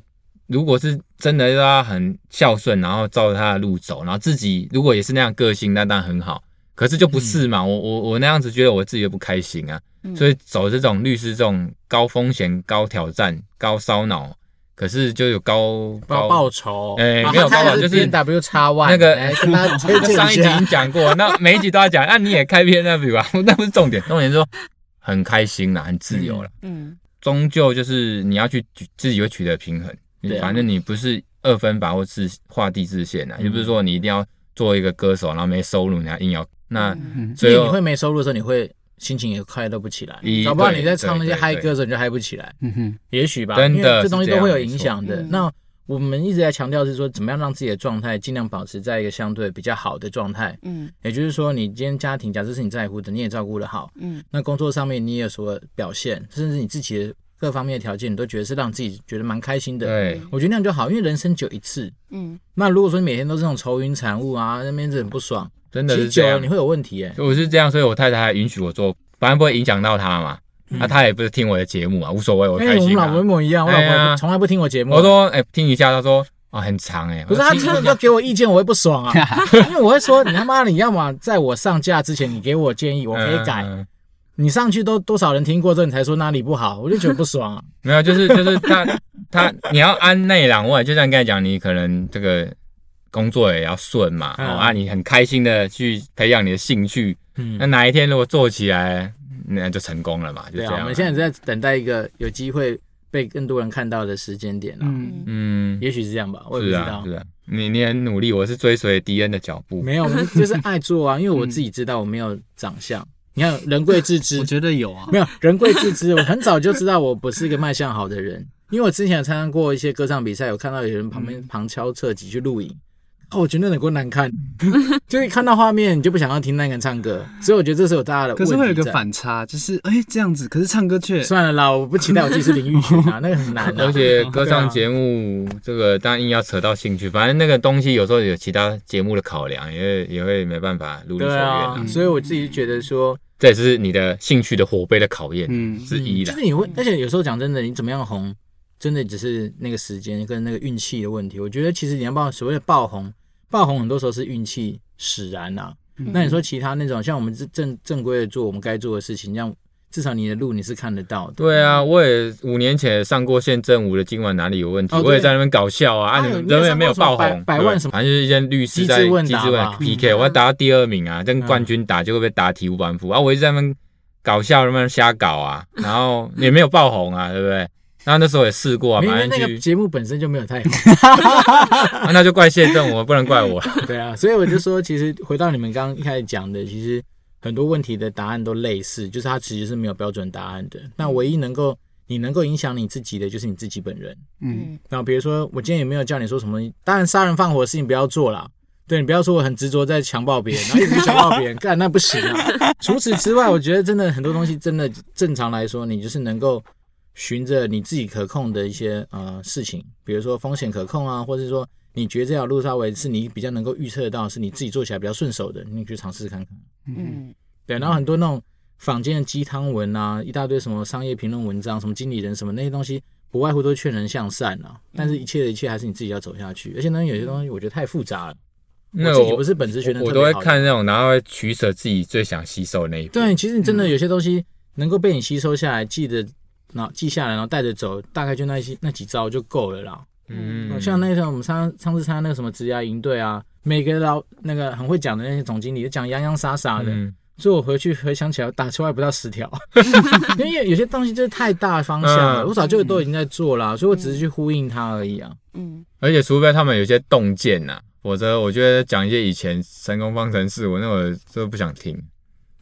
Speaker 2: 如果是真的让他很孝顺，然后照着他的路走，然后自己如果也是那样个性，那当然很好。可是就不是嘛，嗯、我我我那样子觉得我自己又不开心啊。所以走这种律师这种高风险、高挑战、高烧脑，可是就有高
Speaker 1: 高报酬。
Speaker 2: 哎，没有报酬就是
Speaker 1: W 叉 Y
Speaker 2: 那个。*laughs* 上一集已经讲过，那每一集都要讲。那你也开 PNW 吧？*laughs* 那不是重点，重点是说很开心啦，很自由了。嗯，终究就是你要去自己会取得平衡。反正你不是二分法或是画地自限啊，也不是说你一定要做一个歌手，然后没收入，你还硬要那。
Speaker 1: 所以你会没收入的时候，你会。心情也快乐不起来，搞不好你在唱那些嗨歌的时候你就嗨不起来。嗯哼，也许吧，因为这东西都会有影响的。那我们一直在强调是说，怎么样让自己的状态尽量保持在一个相对比较好的状态。嗯，也就是说，你今天家庭假设是你在乎的，你也照顾的好。嗯，那工作上面你也有所表现，甚至你自己的各方面的条件，你都觉得是让自己觉得蛮开心的。对，我觉得那样就好，因为人生只有一次。嗯，那如果说你每天都是那种愁云惨雾啊，那边子很不爽。真的是这样，你会有问题哎。
Speaker 2: 我是这样，所以我太太还允许我做，反正不会影响到她嘛。那她也不是听我的节目嘛，无所谓，我开心。我们
Speaker 1: 老婆一模一样，我老婆从来不听我节目。
Speaker 2: 我说哎，听一下，她说啊很长哎。
Speaker 1: 不是，她听了要给我意见，我会不爽啊。*laughs* 因为我会说，你他妈你要么在我上架之前你给我建议，我可以改。你上去都多少人听过之后，你才说哪里不好，我就觉得不爽啊。
Speaker 2: 没有，就是就是他他你要安内攘外，就像刚才讲，你可能这个。工作也要顺嘛，哦啊，你很开心的去培养你的兴趣，嗯，那哪一天如果做起来，那就成功了嘛，就这样。
Speaker 1: 我们现在在等待一个有机会被更多人看到的时间点了，嗯嗯，也许是这样吧，我也不知道。
Speaker 2: 是啊，你你很努力，我是追随迪恩的脚步。
Speaker 1: 没有，就是爱做啊，*laughs* 因为我自己知道我没有长相。你看人贵自知，*laughs*
Speaker 3: 我觉得有啊，
Speaker 1: 没有人贵自知，我很早就知道我不是一个卖相好的人，因为我之前有参加过一些歌唱比赛，有看到有人旁边旁敲侧击去录影。哦，我觉得那够难看，*laughs* 就是看到画面你就不想要听那个人唱歌，所以我觉得这是有大家的问题。
Speaker 3: 可是会有一个反差，就是哎、欸、这样子，可是唱歌却
Speaker 1: 算了啦，我不期待我自己是林玉群啊，*laughs* 那个很难、啊。
Speaker 2: 而且 *laughs* 歌唱节目这个当然硬要扯到兴趣，反正那个东西有时候有其他节目的考量，也会也会没办法如你所愿、啊。
Speaker 1: 所以我自己觉得说，
Speaker 2: 这也是你的兴趣的火杯的考验之一的。
Speaker 1: 就是你会，而且有时候讲真的，你怎么样红，真的只是那个时间跟那个运气的问题。我觉得其实你要爆所谓的爆红。爆红很多时候是运气使然呐、啊，嗯、那你说其他那种像我们正正正规的做我们该做的事情，让至少你的路你是看得到的。
Speaker 2: 对啊，我也五年前上过县政府的，今晚哪里有问题？哦、我也在那边搞笑啊，啊，你们人也没有爆红，
Speaker 1: 百万什么？
Speaker 2: 反正就是一些律师在机智问 PK，我要打到第二名啊，跟冠军打就会被打体无完肤啊，我一直在那边搞笑，那边瞎搞啊，然后也没有爆红啊，对不对？那那时候也试过啊，反正那个
Speaker 1: 节目本身就没有太好，*laughs*
Speaker 2: 啊，那就怪谢震，我不能怪我。*laughs*
Speaker 1: 对啊，所以我就说，其实回到你们刚刚一开始讲的，其实很多问题的答案都类似，就是它其实是没有标准答案的。那唯一能够你能够影响你自己的，就是你自己本人。嗯，然后比如说我今天也没有叫你说什么，当然杀人放火的事情不要做啦。对，你不要说我很执着在强暴别人，然后一直强暴别人，*laughs* 干那不行啊。除此之外，我觉得真的很多东西，真的正常来说，你就是能够。循着你自己可控的一些呃事情，比如说风险可控啊，或者是说你觉得这条路稍微是你比较能够预测得到，是你自己做起来比较顺手的，你去尝试看看。嗯，对。然后很多那种坊间的鸡汤文啊，一大堆什么商业评论文章，什么经理人什么那些东西，不外乎都劝人向善啊。但是一切的一切还是你自己要走下去。而且呢，有些东西我觉得太复杂了，
Speaker 2: 那
Speaker 1: 我不是本职学的，
Speaker 2: 我都会看那种，然后会取舍自己最想吸收的那一部。
Speaker 1: 对，其实你真的有些东西能够被你吸收下来，记得然后记下来，然后带着走，大概就那些那几招就够了啦。嗯，像那时候我们上上次参加那个什么职涯营队啊，每个老那个很会讲的那些总经理，就讲洋洋洒洒的。嗯所以我回去回想起来，打出来不到十条，*laughs* 因为有些东西就是太大方向了，我早就都已经在做了，所以我只是去呼应它而已啊。嗯，
Speaker 2: 而且除非他们有些洞见呐，否则我觉得讲一些以前成功方程式，我那会就不想听。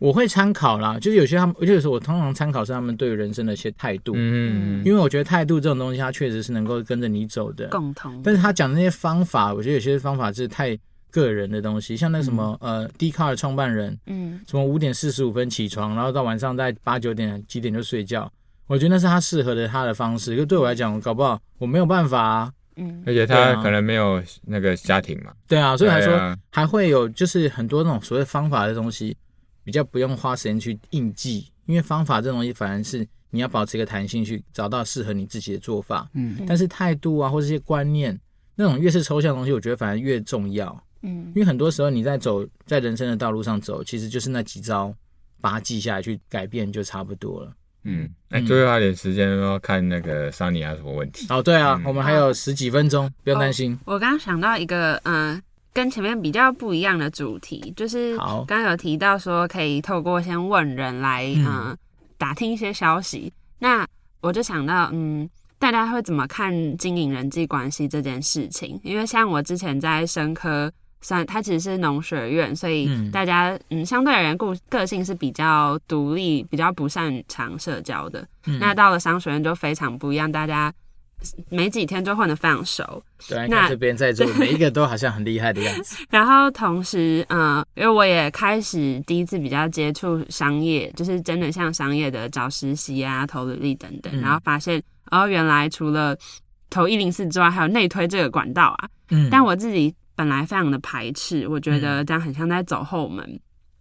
Speaker 1: 我会参考啦，就是有些他们，而且有时候我通常参考是他们对人生的一些态度。嗯，因为我觉得态度这种东西，它确实是能够跟着你走的。
Speaker 4: 共同。
Speaker 1: 但是他讲的那些方法，我觉得有些方法是太。个人的东西，像那什么、嗯、呃，Dcard 的创办人，嗯，什么五点四十五分起床，然后到晚上在八九点几点就睡觉，我觉得那是他适合的他的方式。就对我来讲，搞不好我没有办法啊。
Speaker 2: 嗯，而且他可能没有那个家庭嘛。
Speaker 1: 对啊，所以还说还会有就是很多那种所谓方法的东西，比较不用花时间去硬记，因为方法这种东西反而是你要保持一个弹性，去找到适合你自己的做法。嗯，但是态度啊，或这些观念，那种越是抽象的东西，我觉得反而越重要。嗯，因为很多时候你在走在人生的道路上走，其实就是那几招，把它记下来去改变就差不多了。
Speaker 2: 嗯，那最后还有点时间要看那个 Sunny 还有什么问题？
Speaker 1: 哦，对啊，嗯、我们还有十几分钟，不用担心。
Speaker 4: 哦、我刚刚想到一个，嗯、呃，跟前面比较不一样的主题，就是刚刚有提到说可以透过先问人来，嗯、呃，打听一些消息。那我就想到，嗯。大家会怎么看经营人际关系这件事情？因为像我之前在生科，算它其实是农学院，所以大家嗯，嗯相对而言个个性是比较独立，比较不擅长社交的。嗯、那到了商学院就非常不一样，大家没几天就混得非常熟。
Speaker 1: 对，那这边在座 *laughs* 每一个都好像很厉害的样子。
Speaker 4: 然后同时，嗯、呃，因为我也开始第一次比较接触商业，就是真的像商业的找实习啊、投履历等等，嗯、然后发现。然后原来除了投一零四之外，还有内推这个管道啊。嗯。但我自己本来非常的排斥，我觉得这样很像在走后门。嗯、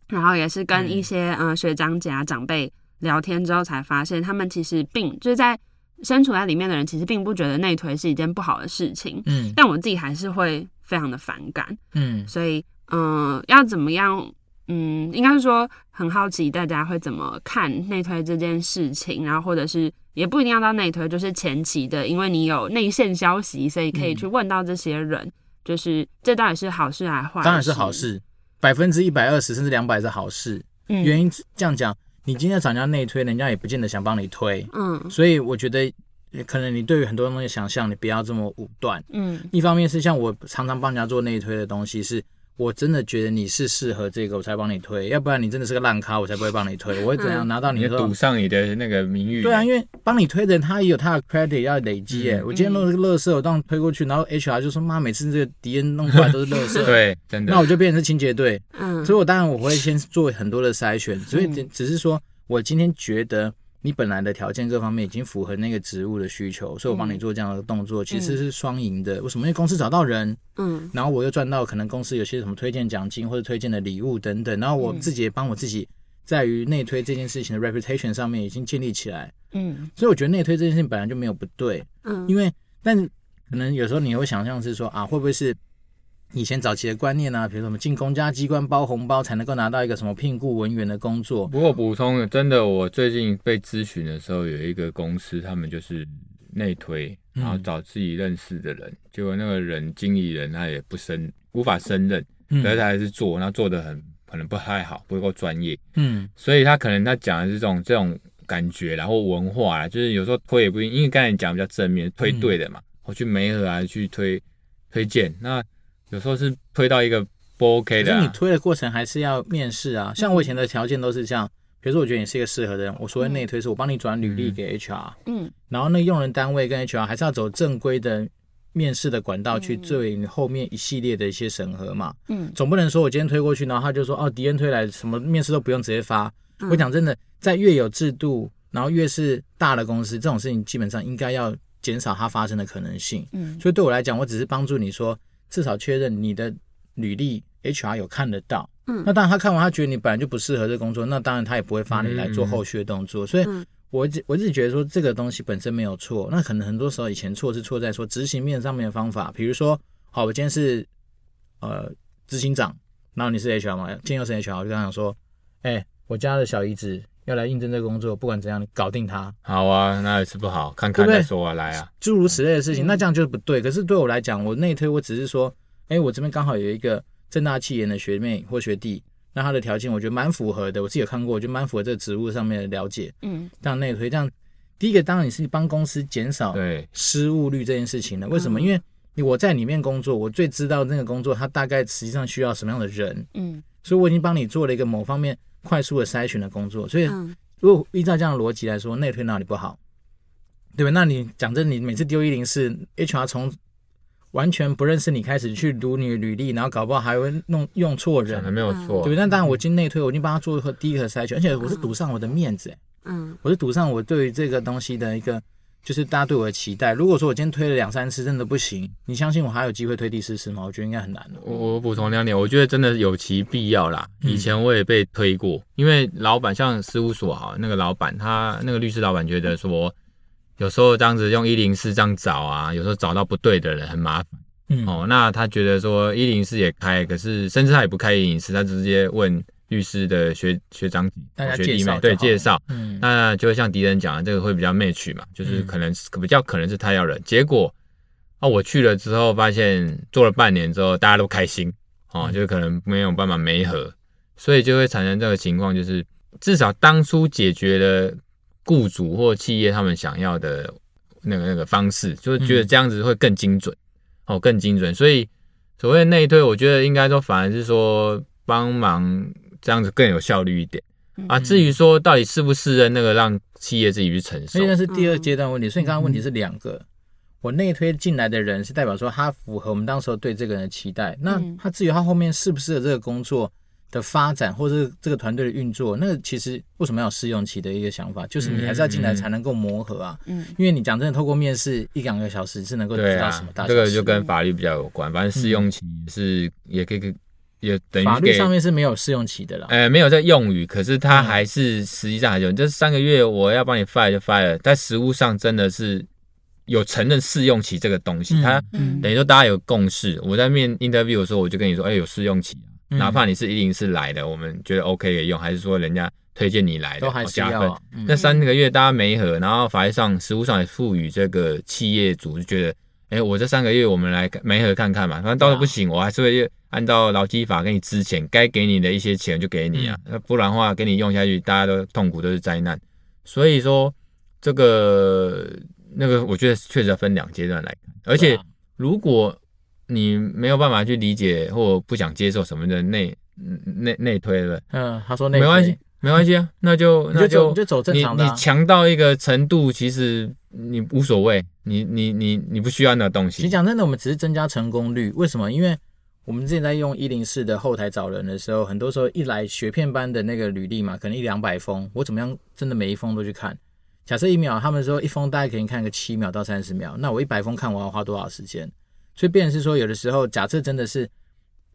Speaker 4: 然后也是跟一些嗯、呃、学长姐啊长辈聊天之后，才发现他们其实并就是在身处在里面的人，其实并不觉得内推是一件不好的事情。嗯。但我自己还是会非常的反感。嗯。所以嗯、呃，要怎么样？嗯，应该是说很好奇大家会怎么看内推这件事情，然后或者是也不一定要到内推，就是前期的，因为你有内线消息，所以可以去问到这些人，嗯、就是这到底是好事还是坏事？
Speaker 1: 当然是好事，百分之一百二十甚至两百是好事。嗯、原因这样讲，你今天找人家内推，人家也不见得想帮你推。嗯，所以我觉得可能你对于很多东西想象，你不要这么武断。嗯，一方面是像我常常帮人家做内推的东西是。我真的觉得你是适合这个，我才帮你推，要不然你真的是个烂咖，我才不会帮你推。我会怎样拿到你的？
Speaker 2: 赌上你的那个名誉。
Speaker 1: 对啊，因为帮你推的人他也有他的 credit 要累积耶。嗯、我今天弄这个乐色，我当推过去，然后 HR 就说妈，每次这个敌人弄出来都是乐色。*laughs*
Speaker 2: 对，真的。
Speaker 1: 那我就变成是清洁队。嗯。所以我当然我会先做很多的筛选，所以只只是说我今天觉得。你本来的条件各方面已经符合那个职务的需求，所以我帮你做这样的动作，嗯、其实是双赢的。为什么？因为公司找到人，嗯，然后我又赚到可能公司有些什么推荐奖金或者推荐的礼物等等，然后我自己也帮我自己在于内推这件事情的 reputation 上面已经建立起来，嗯，所以我觉得内推这件事情本来就没有不对，嗯，因为但可能有时候你会想象是说啊，会不会是？以前早期的观念啊，比如什么进公家机关包红包才能够拿到一个什么聘雇文员的工作。
Speaker 2: 不过补充的，真的，我最近被咨询的时候，有一个公司，他们就是内推，然后找自己认识的人，嗯、结果那个人经理人他也不胜，无法胜任，但是他还是做，然后做的很可能不太好，不够专业。嗯，所以他可能他讲的是这种这种感觉，然后文化，就是有时候推也不一定，因为刚才讲比较正面，推对的嘛，嗯、我去媒合啊，去推推荐那。有时候是推到一个不 OK 的、啊，
Speaker 1: 可是你推的过程还是要面试啊。像我以前的条件都是这样，比如说我觉得你是一个适合的人，我所谓内推是我帮你转履历给 HR，嗯，然后那用人单位跟 HR 还是要走正规的面试的管道去做你后面一系列的一些审核嘛，嗯，总不能说我今天推过去，然后他就说哦，敌人推来什么面试都不用直接发。我讲真的，在越有制度，然后越是大的公司，这种事情基本上应该要减少它发生的可能性。嗯，所以对我来讲，我只是帮助你说。至少确认你的履历，HR 有看得到。嗯，那当然他看完，他觉得你本来就不适合这工作，那当然他也不会发你来做后续的动作。嗯、所以我，我我自己觉得说这个东西本身没有错。那可能很多时候以前错是错在说执行面上面的方法。比如说，好，我今天是呃执行长，然后你是 HR 嘛，建佑是 HR，我就跟他讲说，哎、欸，我家的小姨子要来应征这个工作，不管怎样，你搞定他。
Speaker 2: 好啊，那也是不好，看看再说啊，来啊，
Speaker 1: 诸如此类的事情，那这样就是不对。可是对我来讲，我内推，我只是说，哎、欸，我这边刚好有一个正大气研的学妹或学弟，那他的条件我觉得蛮符合的，我自己有看过，我觉得蛮符合这个职务上面的了解。嗯，这样内推，这样第一个当然你是帮公司减少对失误率这件事情的。为什么？因为我在里面工作，我最知道那个工作它大概实际上需要什么样的人，嗯，所以我已经帮你做了一个某方面快速的筛选的工作。所以，如果依照这样的逻辑来说，内推哪里不好，对吧？那你讲真，你每次丢一零四，HR 从完全不认识你开始去读你的履历，然后搞不好还会弄用错人，
Speaker 2: 还没有错，
Speaker 1: 对。那当然，我进内推，我已经帮他做第一个筛选，而且我是赌上我的面子，嗯，我是赌上我对于这个东西的一个。就是大家对我的期待。如果说我今天推了两三次，真的不行，你相信我还有机会推第四次吗？我觉得应该很难。
Speaker 2: 我我补充两点，我觉得真的有其必要啦。以前我也被推过，嗯、因为老板像事务所哈，那个老板他那个律师老板觉得说，有时候这样子用一零四这样找啊，有时候找到不对的人很麻烦。嗯哦，那他觉得说一零四也开，可是甚至他也不开一零四，他直接问。律师的学学长学弟妹对介绍，嗯，那就会像敌人讲的，这个会比较 match 嘛，就是可能比较可能是他要人。结果啊，我去了之后，发现做了半年之后，大家都开心哦，就可能没有办法媒合，所以就会产生这个情况，就是至少当初解决了雇主或企业他们想要的那个那个方式，就是觉得这样子会更精准哦，更精准。所以所谓内推，我觉得应该说反而是说帮忙。这样子更有效率一点啊。至于说到底是不是那个让企业自己去承受，
Speaker 1: 所以那是第二阶段问题。所以你刚刚问题是两个，我内推进来的人是代表说他符合我们当时候对这个人的期待。那他至于他后面适不适合这个工作的发展，或者这个团队的运作，那个其实为什么要有试用期的一个想法，就是你还是要进来才能够磨合啊。嗯，因为你讲真的，透过面试一两个小时是能够知道什么大。
Speaker 2: 这个就跟法律比较有关，反正试用期是也可以。也等于
Speaker 1: 法律上面是没有试用期的了，
Speaker 2: 呃，没有在用语，可是它还是实际上还有，这三个月我要帮你 fire 就 fire，在实务上真的是有承认试用期这个东西，他等于说大家有共识。我在面 interview 的时候，我就跟你说，哎，有试用期，哪怕你是一零四来的，我们觉得 OK 可以用，还是说人家推荐你来的，
Speaker 1: 都还是要加分。
Speaker 2: 那三个月大家没合，然后法律上、实务上也赋予这个企业主就觉得。哎，我这三个月我们来媒合看看嘛，反正到时候不行，我还是会按照劳基法给你支钱，该给你的一些钱就给你啊，那不然的话给你用下去，大家都痛苦都是灾难。所以说这个那个，我觉得确实要分两阶段来看。而且如果你没有办法去理解或不想接受什么的内内内推了，
Speaker 1: 嗯，他说内
Speaker 2: 没关系。没关系啊，那就那就
Speaker 1: 你就走正常的。
Speaker 2: 你你强到一个程度，其实你无所谓，你你你你不需要那东西。
Speaker 1: 你讲真的，我们只是增加成功率。为什么？因为我们之前在用一零四的后台找人的时候，很多时候一来学片班的那个履历嘛，可能一两百封，我怎么样真的每一封都去看。假设一秒，他们说一封大概可以看个七秒到三十秒，那我一百封看我要花多少时间？所以变成是说，有的时候假设真的是。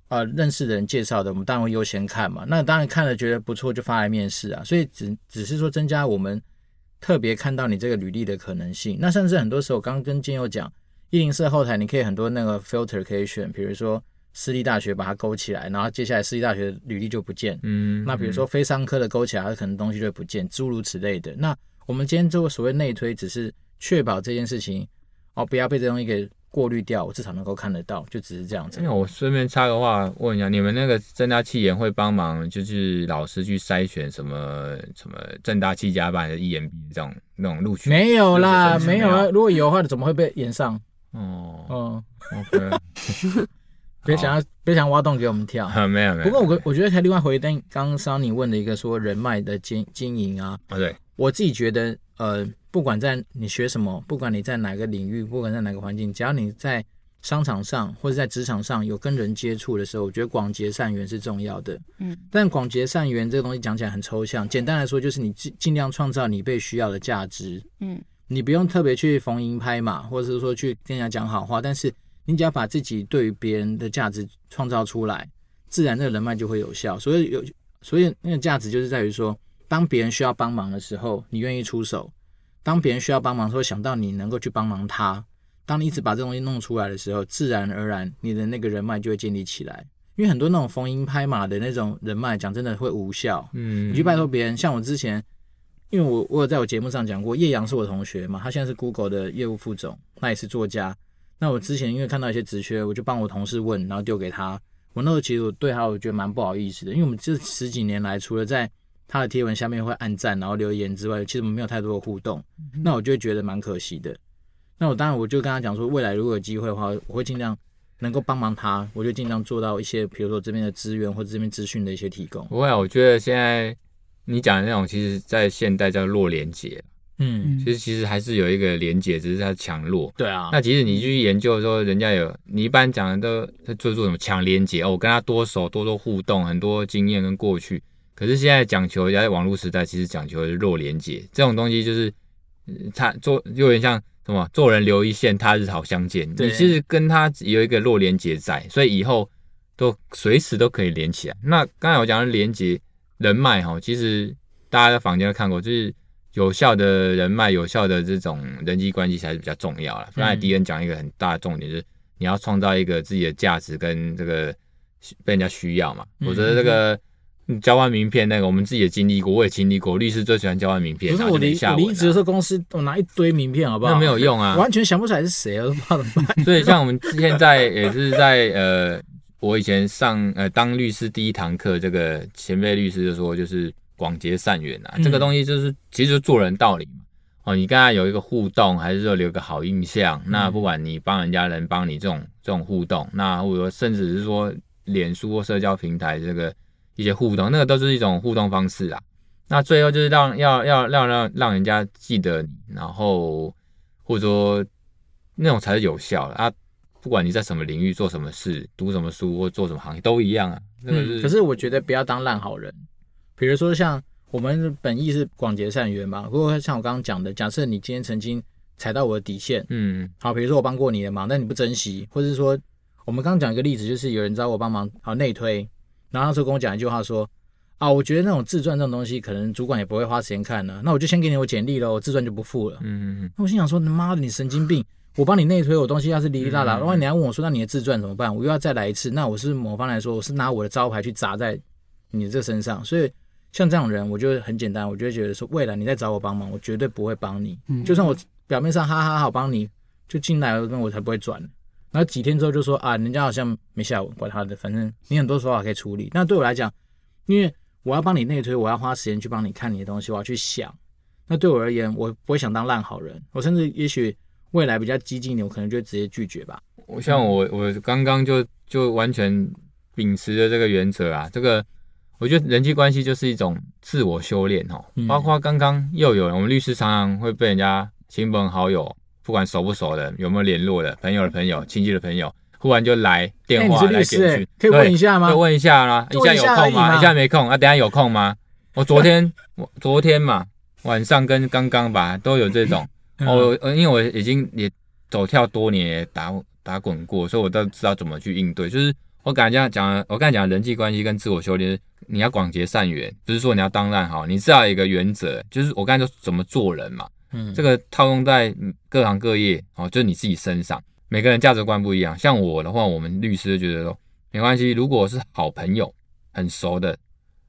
Speaker 1: 呃，认识的人介绍的，我们当然会优先看嘛。那当然看了觉得不错，就发来面试啊。所以只只是说增加我们特别看到你这个履历的可能性。那甚至很多时候，刚刚跟建佑讲，一零四后台你可以很多那个 filter 可以选，比如说私立大学把它勾起来，然后接下来私立大学的履历就不见。嗯。那比如说非商科的勾起来，它可能东西就会不见，诸如此类的。那我们今天做所谓内推，只是确保这件事情哦，不要被这东西给。过滤掉，我至少能够看得到，就只是这样子。那
Speaker 2: 我顺便插个话问一下，你们那个正大气研会帮忙，就是老师去筛选什么什么正大七加班的 EMB 这种那种录取？
Speaker 1: 没有啦，没有啊。如果有的话，怎么会被延上？
Speaker 2: 哦，嗯，OK。*laughs*
Speaker 1: 别想要，别想挖洞给我们跳。*laughs*
Speaker 2: 没有没有。
Speaker 1: 不过我我觉得还另外回应刚刚桑尼问的一个说人脉的经经营啊。
Speaker 2: 啊对。
Speaker 1: 我自己觉得呃。不管在你学什么，不管你在哪个领域，不管在哪个环境，只要你在商场上或者在职场上有跟人接触的时候，我觉得广结善缘是重要的。嗯，但广结善缘这个东西讲起来很抽象，简单来说就是你尽尽量创造你被需要的价值。嗯，你不用特别去逢迎拍马，或者是说去跟人家讲好话，但是你只要把自己对于别人的价值创造出来，自然这个人脉就会有效。所以有，所以那个价值就是在于说，当别人需要帮忙的时候，你愿意出手。当别人需要帮忙的时候，想到你能够去帮忙他。当你一直把这东西弄出来的时候，自然而然你的那个人脉就会建立起来。因为很多那种逢迎拍马的那种人脉，讲真的会无效。嗯，你去拜托别人，像我之前，因为我我有在我节目上讲过，叶阳是我同学嘛，他现在是 Google 的业务副总，那也是作家。那我之前因为看到一些职缺，我就帮我同事问，然后丢给他。我那时候其实我对他我觉得蛮不好意思的，因为我们这十几年来，除了在他的贴文下面会按赞然后留言之外，其实我们没有太多的互动。那我就会觉得蛮可惜的。那我当然我就跟他讲说，未来如果有机会的话，我会尽量。能够帮忙他，我就尽量做到一些，比如说这边的资源或者这边资讯的一些提供。
Speaker 2: 不会啊，我觉得现在你讲的那种，其实在现代叫弱连接。嗯，其实其实还是有一个连接，只是它强弱。
Speaker 1: 对啊。
Speaker 2: 那其实你去研究说，人家有你一般讲的都在做做什么强连接哦，我跟他多熟，多多互动，很多经验跟过去。可是现在讲求在网络时代，其实讲求的是弱连接，这种东西就是他做就有点像。什么做人留一线，他日好相见。你其实跟他有一个弱连接在，所以以后都随时都可以连起来。那刚才我讲的连接人脉哈，其实大家在房间都看过，就是有效的人脉、有效的这种人际关系才是比较重要了。刚才迪恩讲一个很大的重点，就是你要创造一个自己的价值跟这个被人家需要嘛。我觉得这个。交换名片那个，我们自己也经历过，我也经历过。律师最喜欢交换名片。
Speaker 1: 不是我离我离职的时候，公司我拿一堆名片，好不好？
Speaker 2: 那没有用啊，
Speaker 1: 完全想不出来是谁，我都不知道怎么办。
Speaker 2: 所以像我们现在也是在呃，我以前上呃当律师第一堂课，这个前辈律师就说，就是广结善缘啊，嗯、这个东西就是其实就做人道理嘛。哦，你跟他有一个互动，还是说留个好印象？嗯、那不管你帮人家人帮你这种这种互动，那或者说甚至是说脸书或社交平台这个。一些互动，那个都是一种互动方式啦。那最后就是让要要让让让人家记得你，然后或者说那种才是有效的啊。不管你在什么领域做什么事，读什么书或做什么行业都一样啊。那个是、
Speaker 1: 嗯，可是我觉得不要当烂好人。比如说像我们本意是广结善缘嘛。如果像我刚刚讲的，假设你今天曾经踩到我的底线，嗯，好，比如说我帮过你的忙，但你不珍惜，或者是说我们刚刚讲一个例子，就是有人找我帮忙，好内推。然后那时候跟我讲一句话说，啊，我觉得那种自传这种东西，可能主管也不会花时间看呢。那我就先给你我简历了，我自传就不付了。嗯嗯。那我心想说，妈的，你神经病！我帮你内推，我东西要是哩哩啦啦，万一你还问我说，那你的自传怎么办？我又要再来一次。那我是某方来说，我是拿我的招牌去砸在你这身上。所以像这种人，我就很简单，我就会觉得说，未来你再找我帮忙，我绝对不会帮你。就算我表面上哈哈好帮你，就进来了，那我才不会转。然后几天之后就说啊，人家好像没下文，管他的，反正你很多说法可以处理。那对我来讲，因为我要帮你内推，我要花时间去帮你看你的东西，我要去想。那对我而言，我不会想当烂好人，我甚至也许未来比较激进一点，我可能就会直接拒绝吧。
Speaker 2: 我像我，我刚刚就就完全秉持着这个原则啊，这个我觉得人际关系就是一种自我修炼哦。包括刚刚又有我们律师常常会被人家亲朋好友。不管熟不熟的，有没有联络的朋友的朋友、亲戚的朋友，忽然就来电话来简讯，欸，
Speaker 1: 可以问一下吗？
Speaker 2: 可以问一下啦，一下有空吗？一下没空啊？等下有空吗？我昨天我昨天嘛晚上跟刚刚吧都有这种，我、嗯、因为我已经也走跳多年，也打打滚过，所以我都知道怎么去应对。就是我刚才讲，我刚才讲人际关系跟自我修炼，你要广结善缘，不是说你要当烂好，你知道一个原则，就是我刚才说怎么做人嘛。嗯，这个套用在各行各业哦，就是你自己身上，每个人价值观不一样。像我的话，我们律师就觉得说没关系，如果是好朋友、很熟的，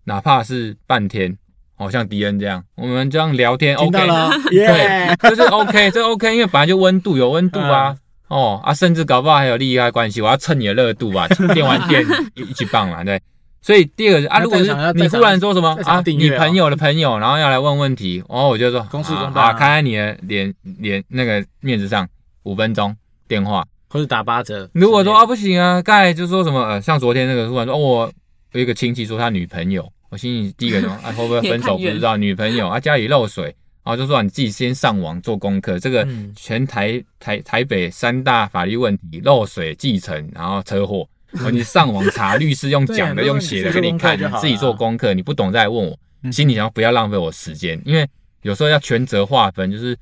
Speaker 2: 哪怕是半天，哦，像迪恩这样，我们这样聊天，OK，*laughs* 对，就是 OK，这 OK，因为本来就温度有温度啊，哦啊，甚至搞不好还有利害关系，我要蹭你的热度啊，电完电一起棒嘛，对。所以第二个啊，如果是你突然说什么啊，你朋友的朋友，然后要来问问题，然后我就说公事公办，看在你的脸脸那个面子上，五分钟电话
Speaker 1: 或者打八折。
Speaker 2: 如果说啊不行啊，刚才就说什么呃，像昨天那个突然说，我有一个亲戚说他女朋友，我心里第一个什么 *laughs* 啊，会不会分手不知道，女朋友啊家里漏水，然后就说你自己先上网做功课，这个全台台台北三大法律问题，漏水、继承，然后车祸。*laughs* 哦，你上网查律师用讲的、用写的给你看，你自己做功课。你不懂再问我，心里想不要浪费我时间，因为有时候要权责划分，就是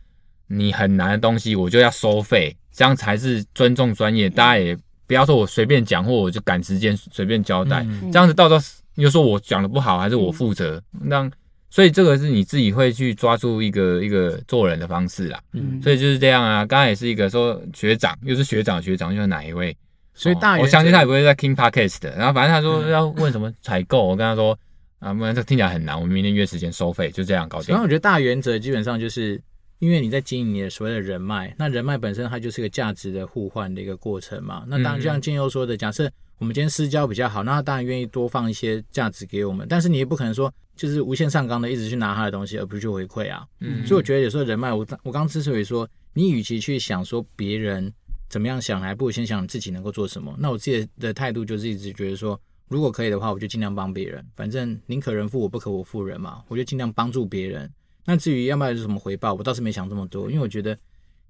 Speaker 2: 你很难的东西，我就要收费，这样才是尊重专业。大家也不要说我随便讲，或我就赶时间随便交代，这样子到时候又说我讲的不好，还是我负责。那所以这个是你自己会去抓住一个一个做人的方式啦。所以就是这样啊。刚才也是一个说学长，又是学长学长，又是哪一位？
Speaker 1: 所以大，
Speaker 2: 我相信他也不会在听 podcast 的。然后反正他说要问什么采购，我跟他说啊，不然这听起来很难，我们明天约时间收费，就这样搞定。
Speaker 1: 然后我觉得大原则基本上就是。因为你在经营你的所谓的人脉，那人脉本身它就是一个价值的互换的一个过程嘛。那当然，就像金佑说的，假设我们今天私交比较好，那他当然愿意多放一些价值给我们。但是你也不可能说就是无限上纲的一直去拿他的东西，而不是去回馈啊。嗯，所以我觉得有时候人脉，我我刚之所以说，你与其去想说别人怎么样想，还不如先想自己能够做什么。那我自己的态度就是一直觉得说，如果可以的话，我就尽量帮别人。反正宁可人负我，不可我负人嘛。我就尽量帮助别人。那至于要不要有什么回报，我倒是没想这么多，因为我觉得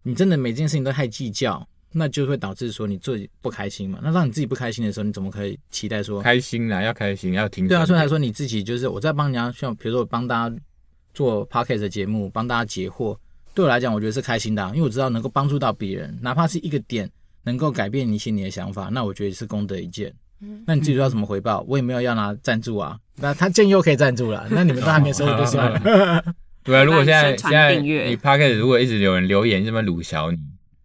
Speaker 1: 你真的每件事情都太计较，那就会导致说你自己不开心嘛。那让你自己不开心的时候，你怎么可以期待说
Speaker 2: 开心啦？要开心，要听。
Speaker 1: 对啊，所以来说你自己就是我在帮人家，像比如说我帮大家做 podcast 的节目，帮大家解惑，对我来讲，我觉得是开心的，因为我知道能够帮助到别人，哪怕是一个点能够改变你心里的想法，那我觉得是功德一件。那你自己要什么回报？我也没有要拿赞助啊。那他建议可以赞助了，那你们都还没收就算了。*laughs*
Speaker 2: 对啊，如果现在现在你 Podcast 如果一直有人留言这么鲁小你，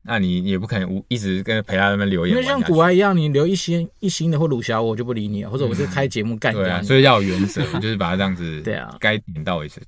Speaker 2: 那你也不可能无一直跟陪他那边留言。
Speaker 1: 因为像古玩一样，你留一星一星的或鲁小我就不理你，或者我就开节目干掉。
Speaker 2: 对啊，所以要有原则，*laughs* 就是把它这样子。
Speaker 1: 对啊，
Speaker 2: 该点到为止。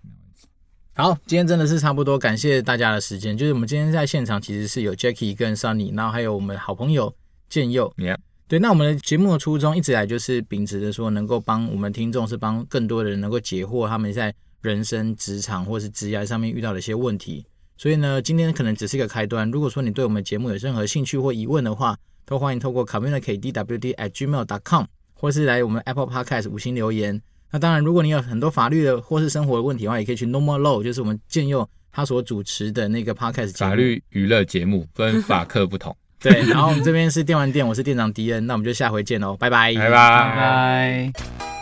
Speaker 1: 好，今天真的是差不多，感谢大家的时间。就是我们今天在现场其实是有 Jackie 跟 Sunny，然后还有我们好朋友建佑。
Speaker 2: Yeah.
Speaker 1: 对，那我们的节目的初衷一直以来就是秉持着说，能够帮我们听众是帮更多的人能够解惑他们在。人生、职场或是职业上面遇到的一些问题，所以呢，今天可能只是一个开端。如果说你对我们节目有任何兴趣或疑问的话，都欢迎透过 communicatedwd@gmail.com，或是来我们 Apple Podcast 五星留言。那当然，如果你有很多法律的或是生活的问题的话，也可以去 Normal Law，就是我们建佑他所主持的那个 Podcast
Speaker 2: 法律娱乐节目，跟法客不同。*laughs*
Speaker 1: 对，然后我们这边是电玩店，我是店长迪恩，那我们就下回见喽，拜拜，
Speaker 2: 拜拜。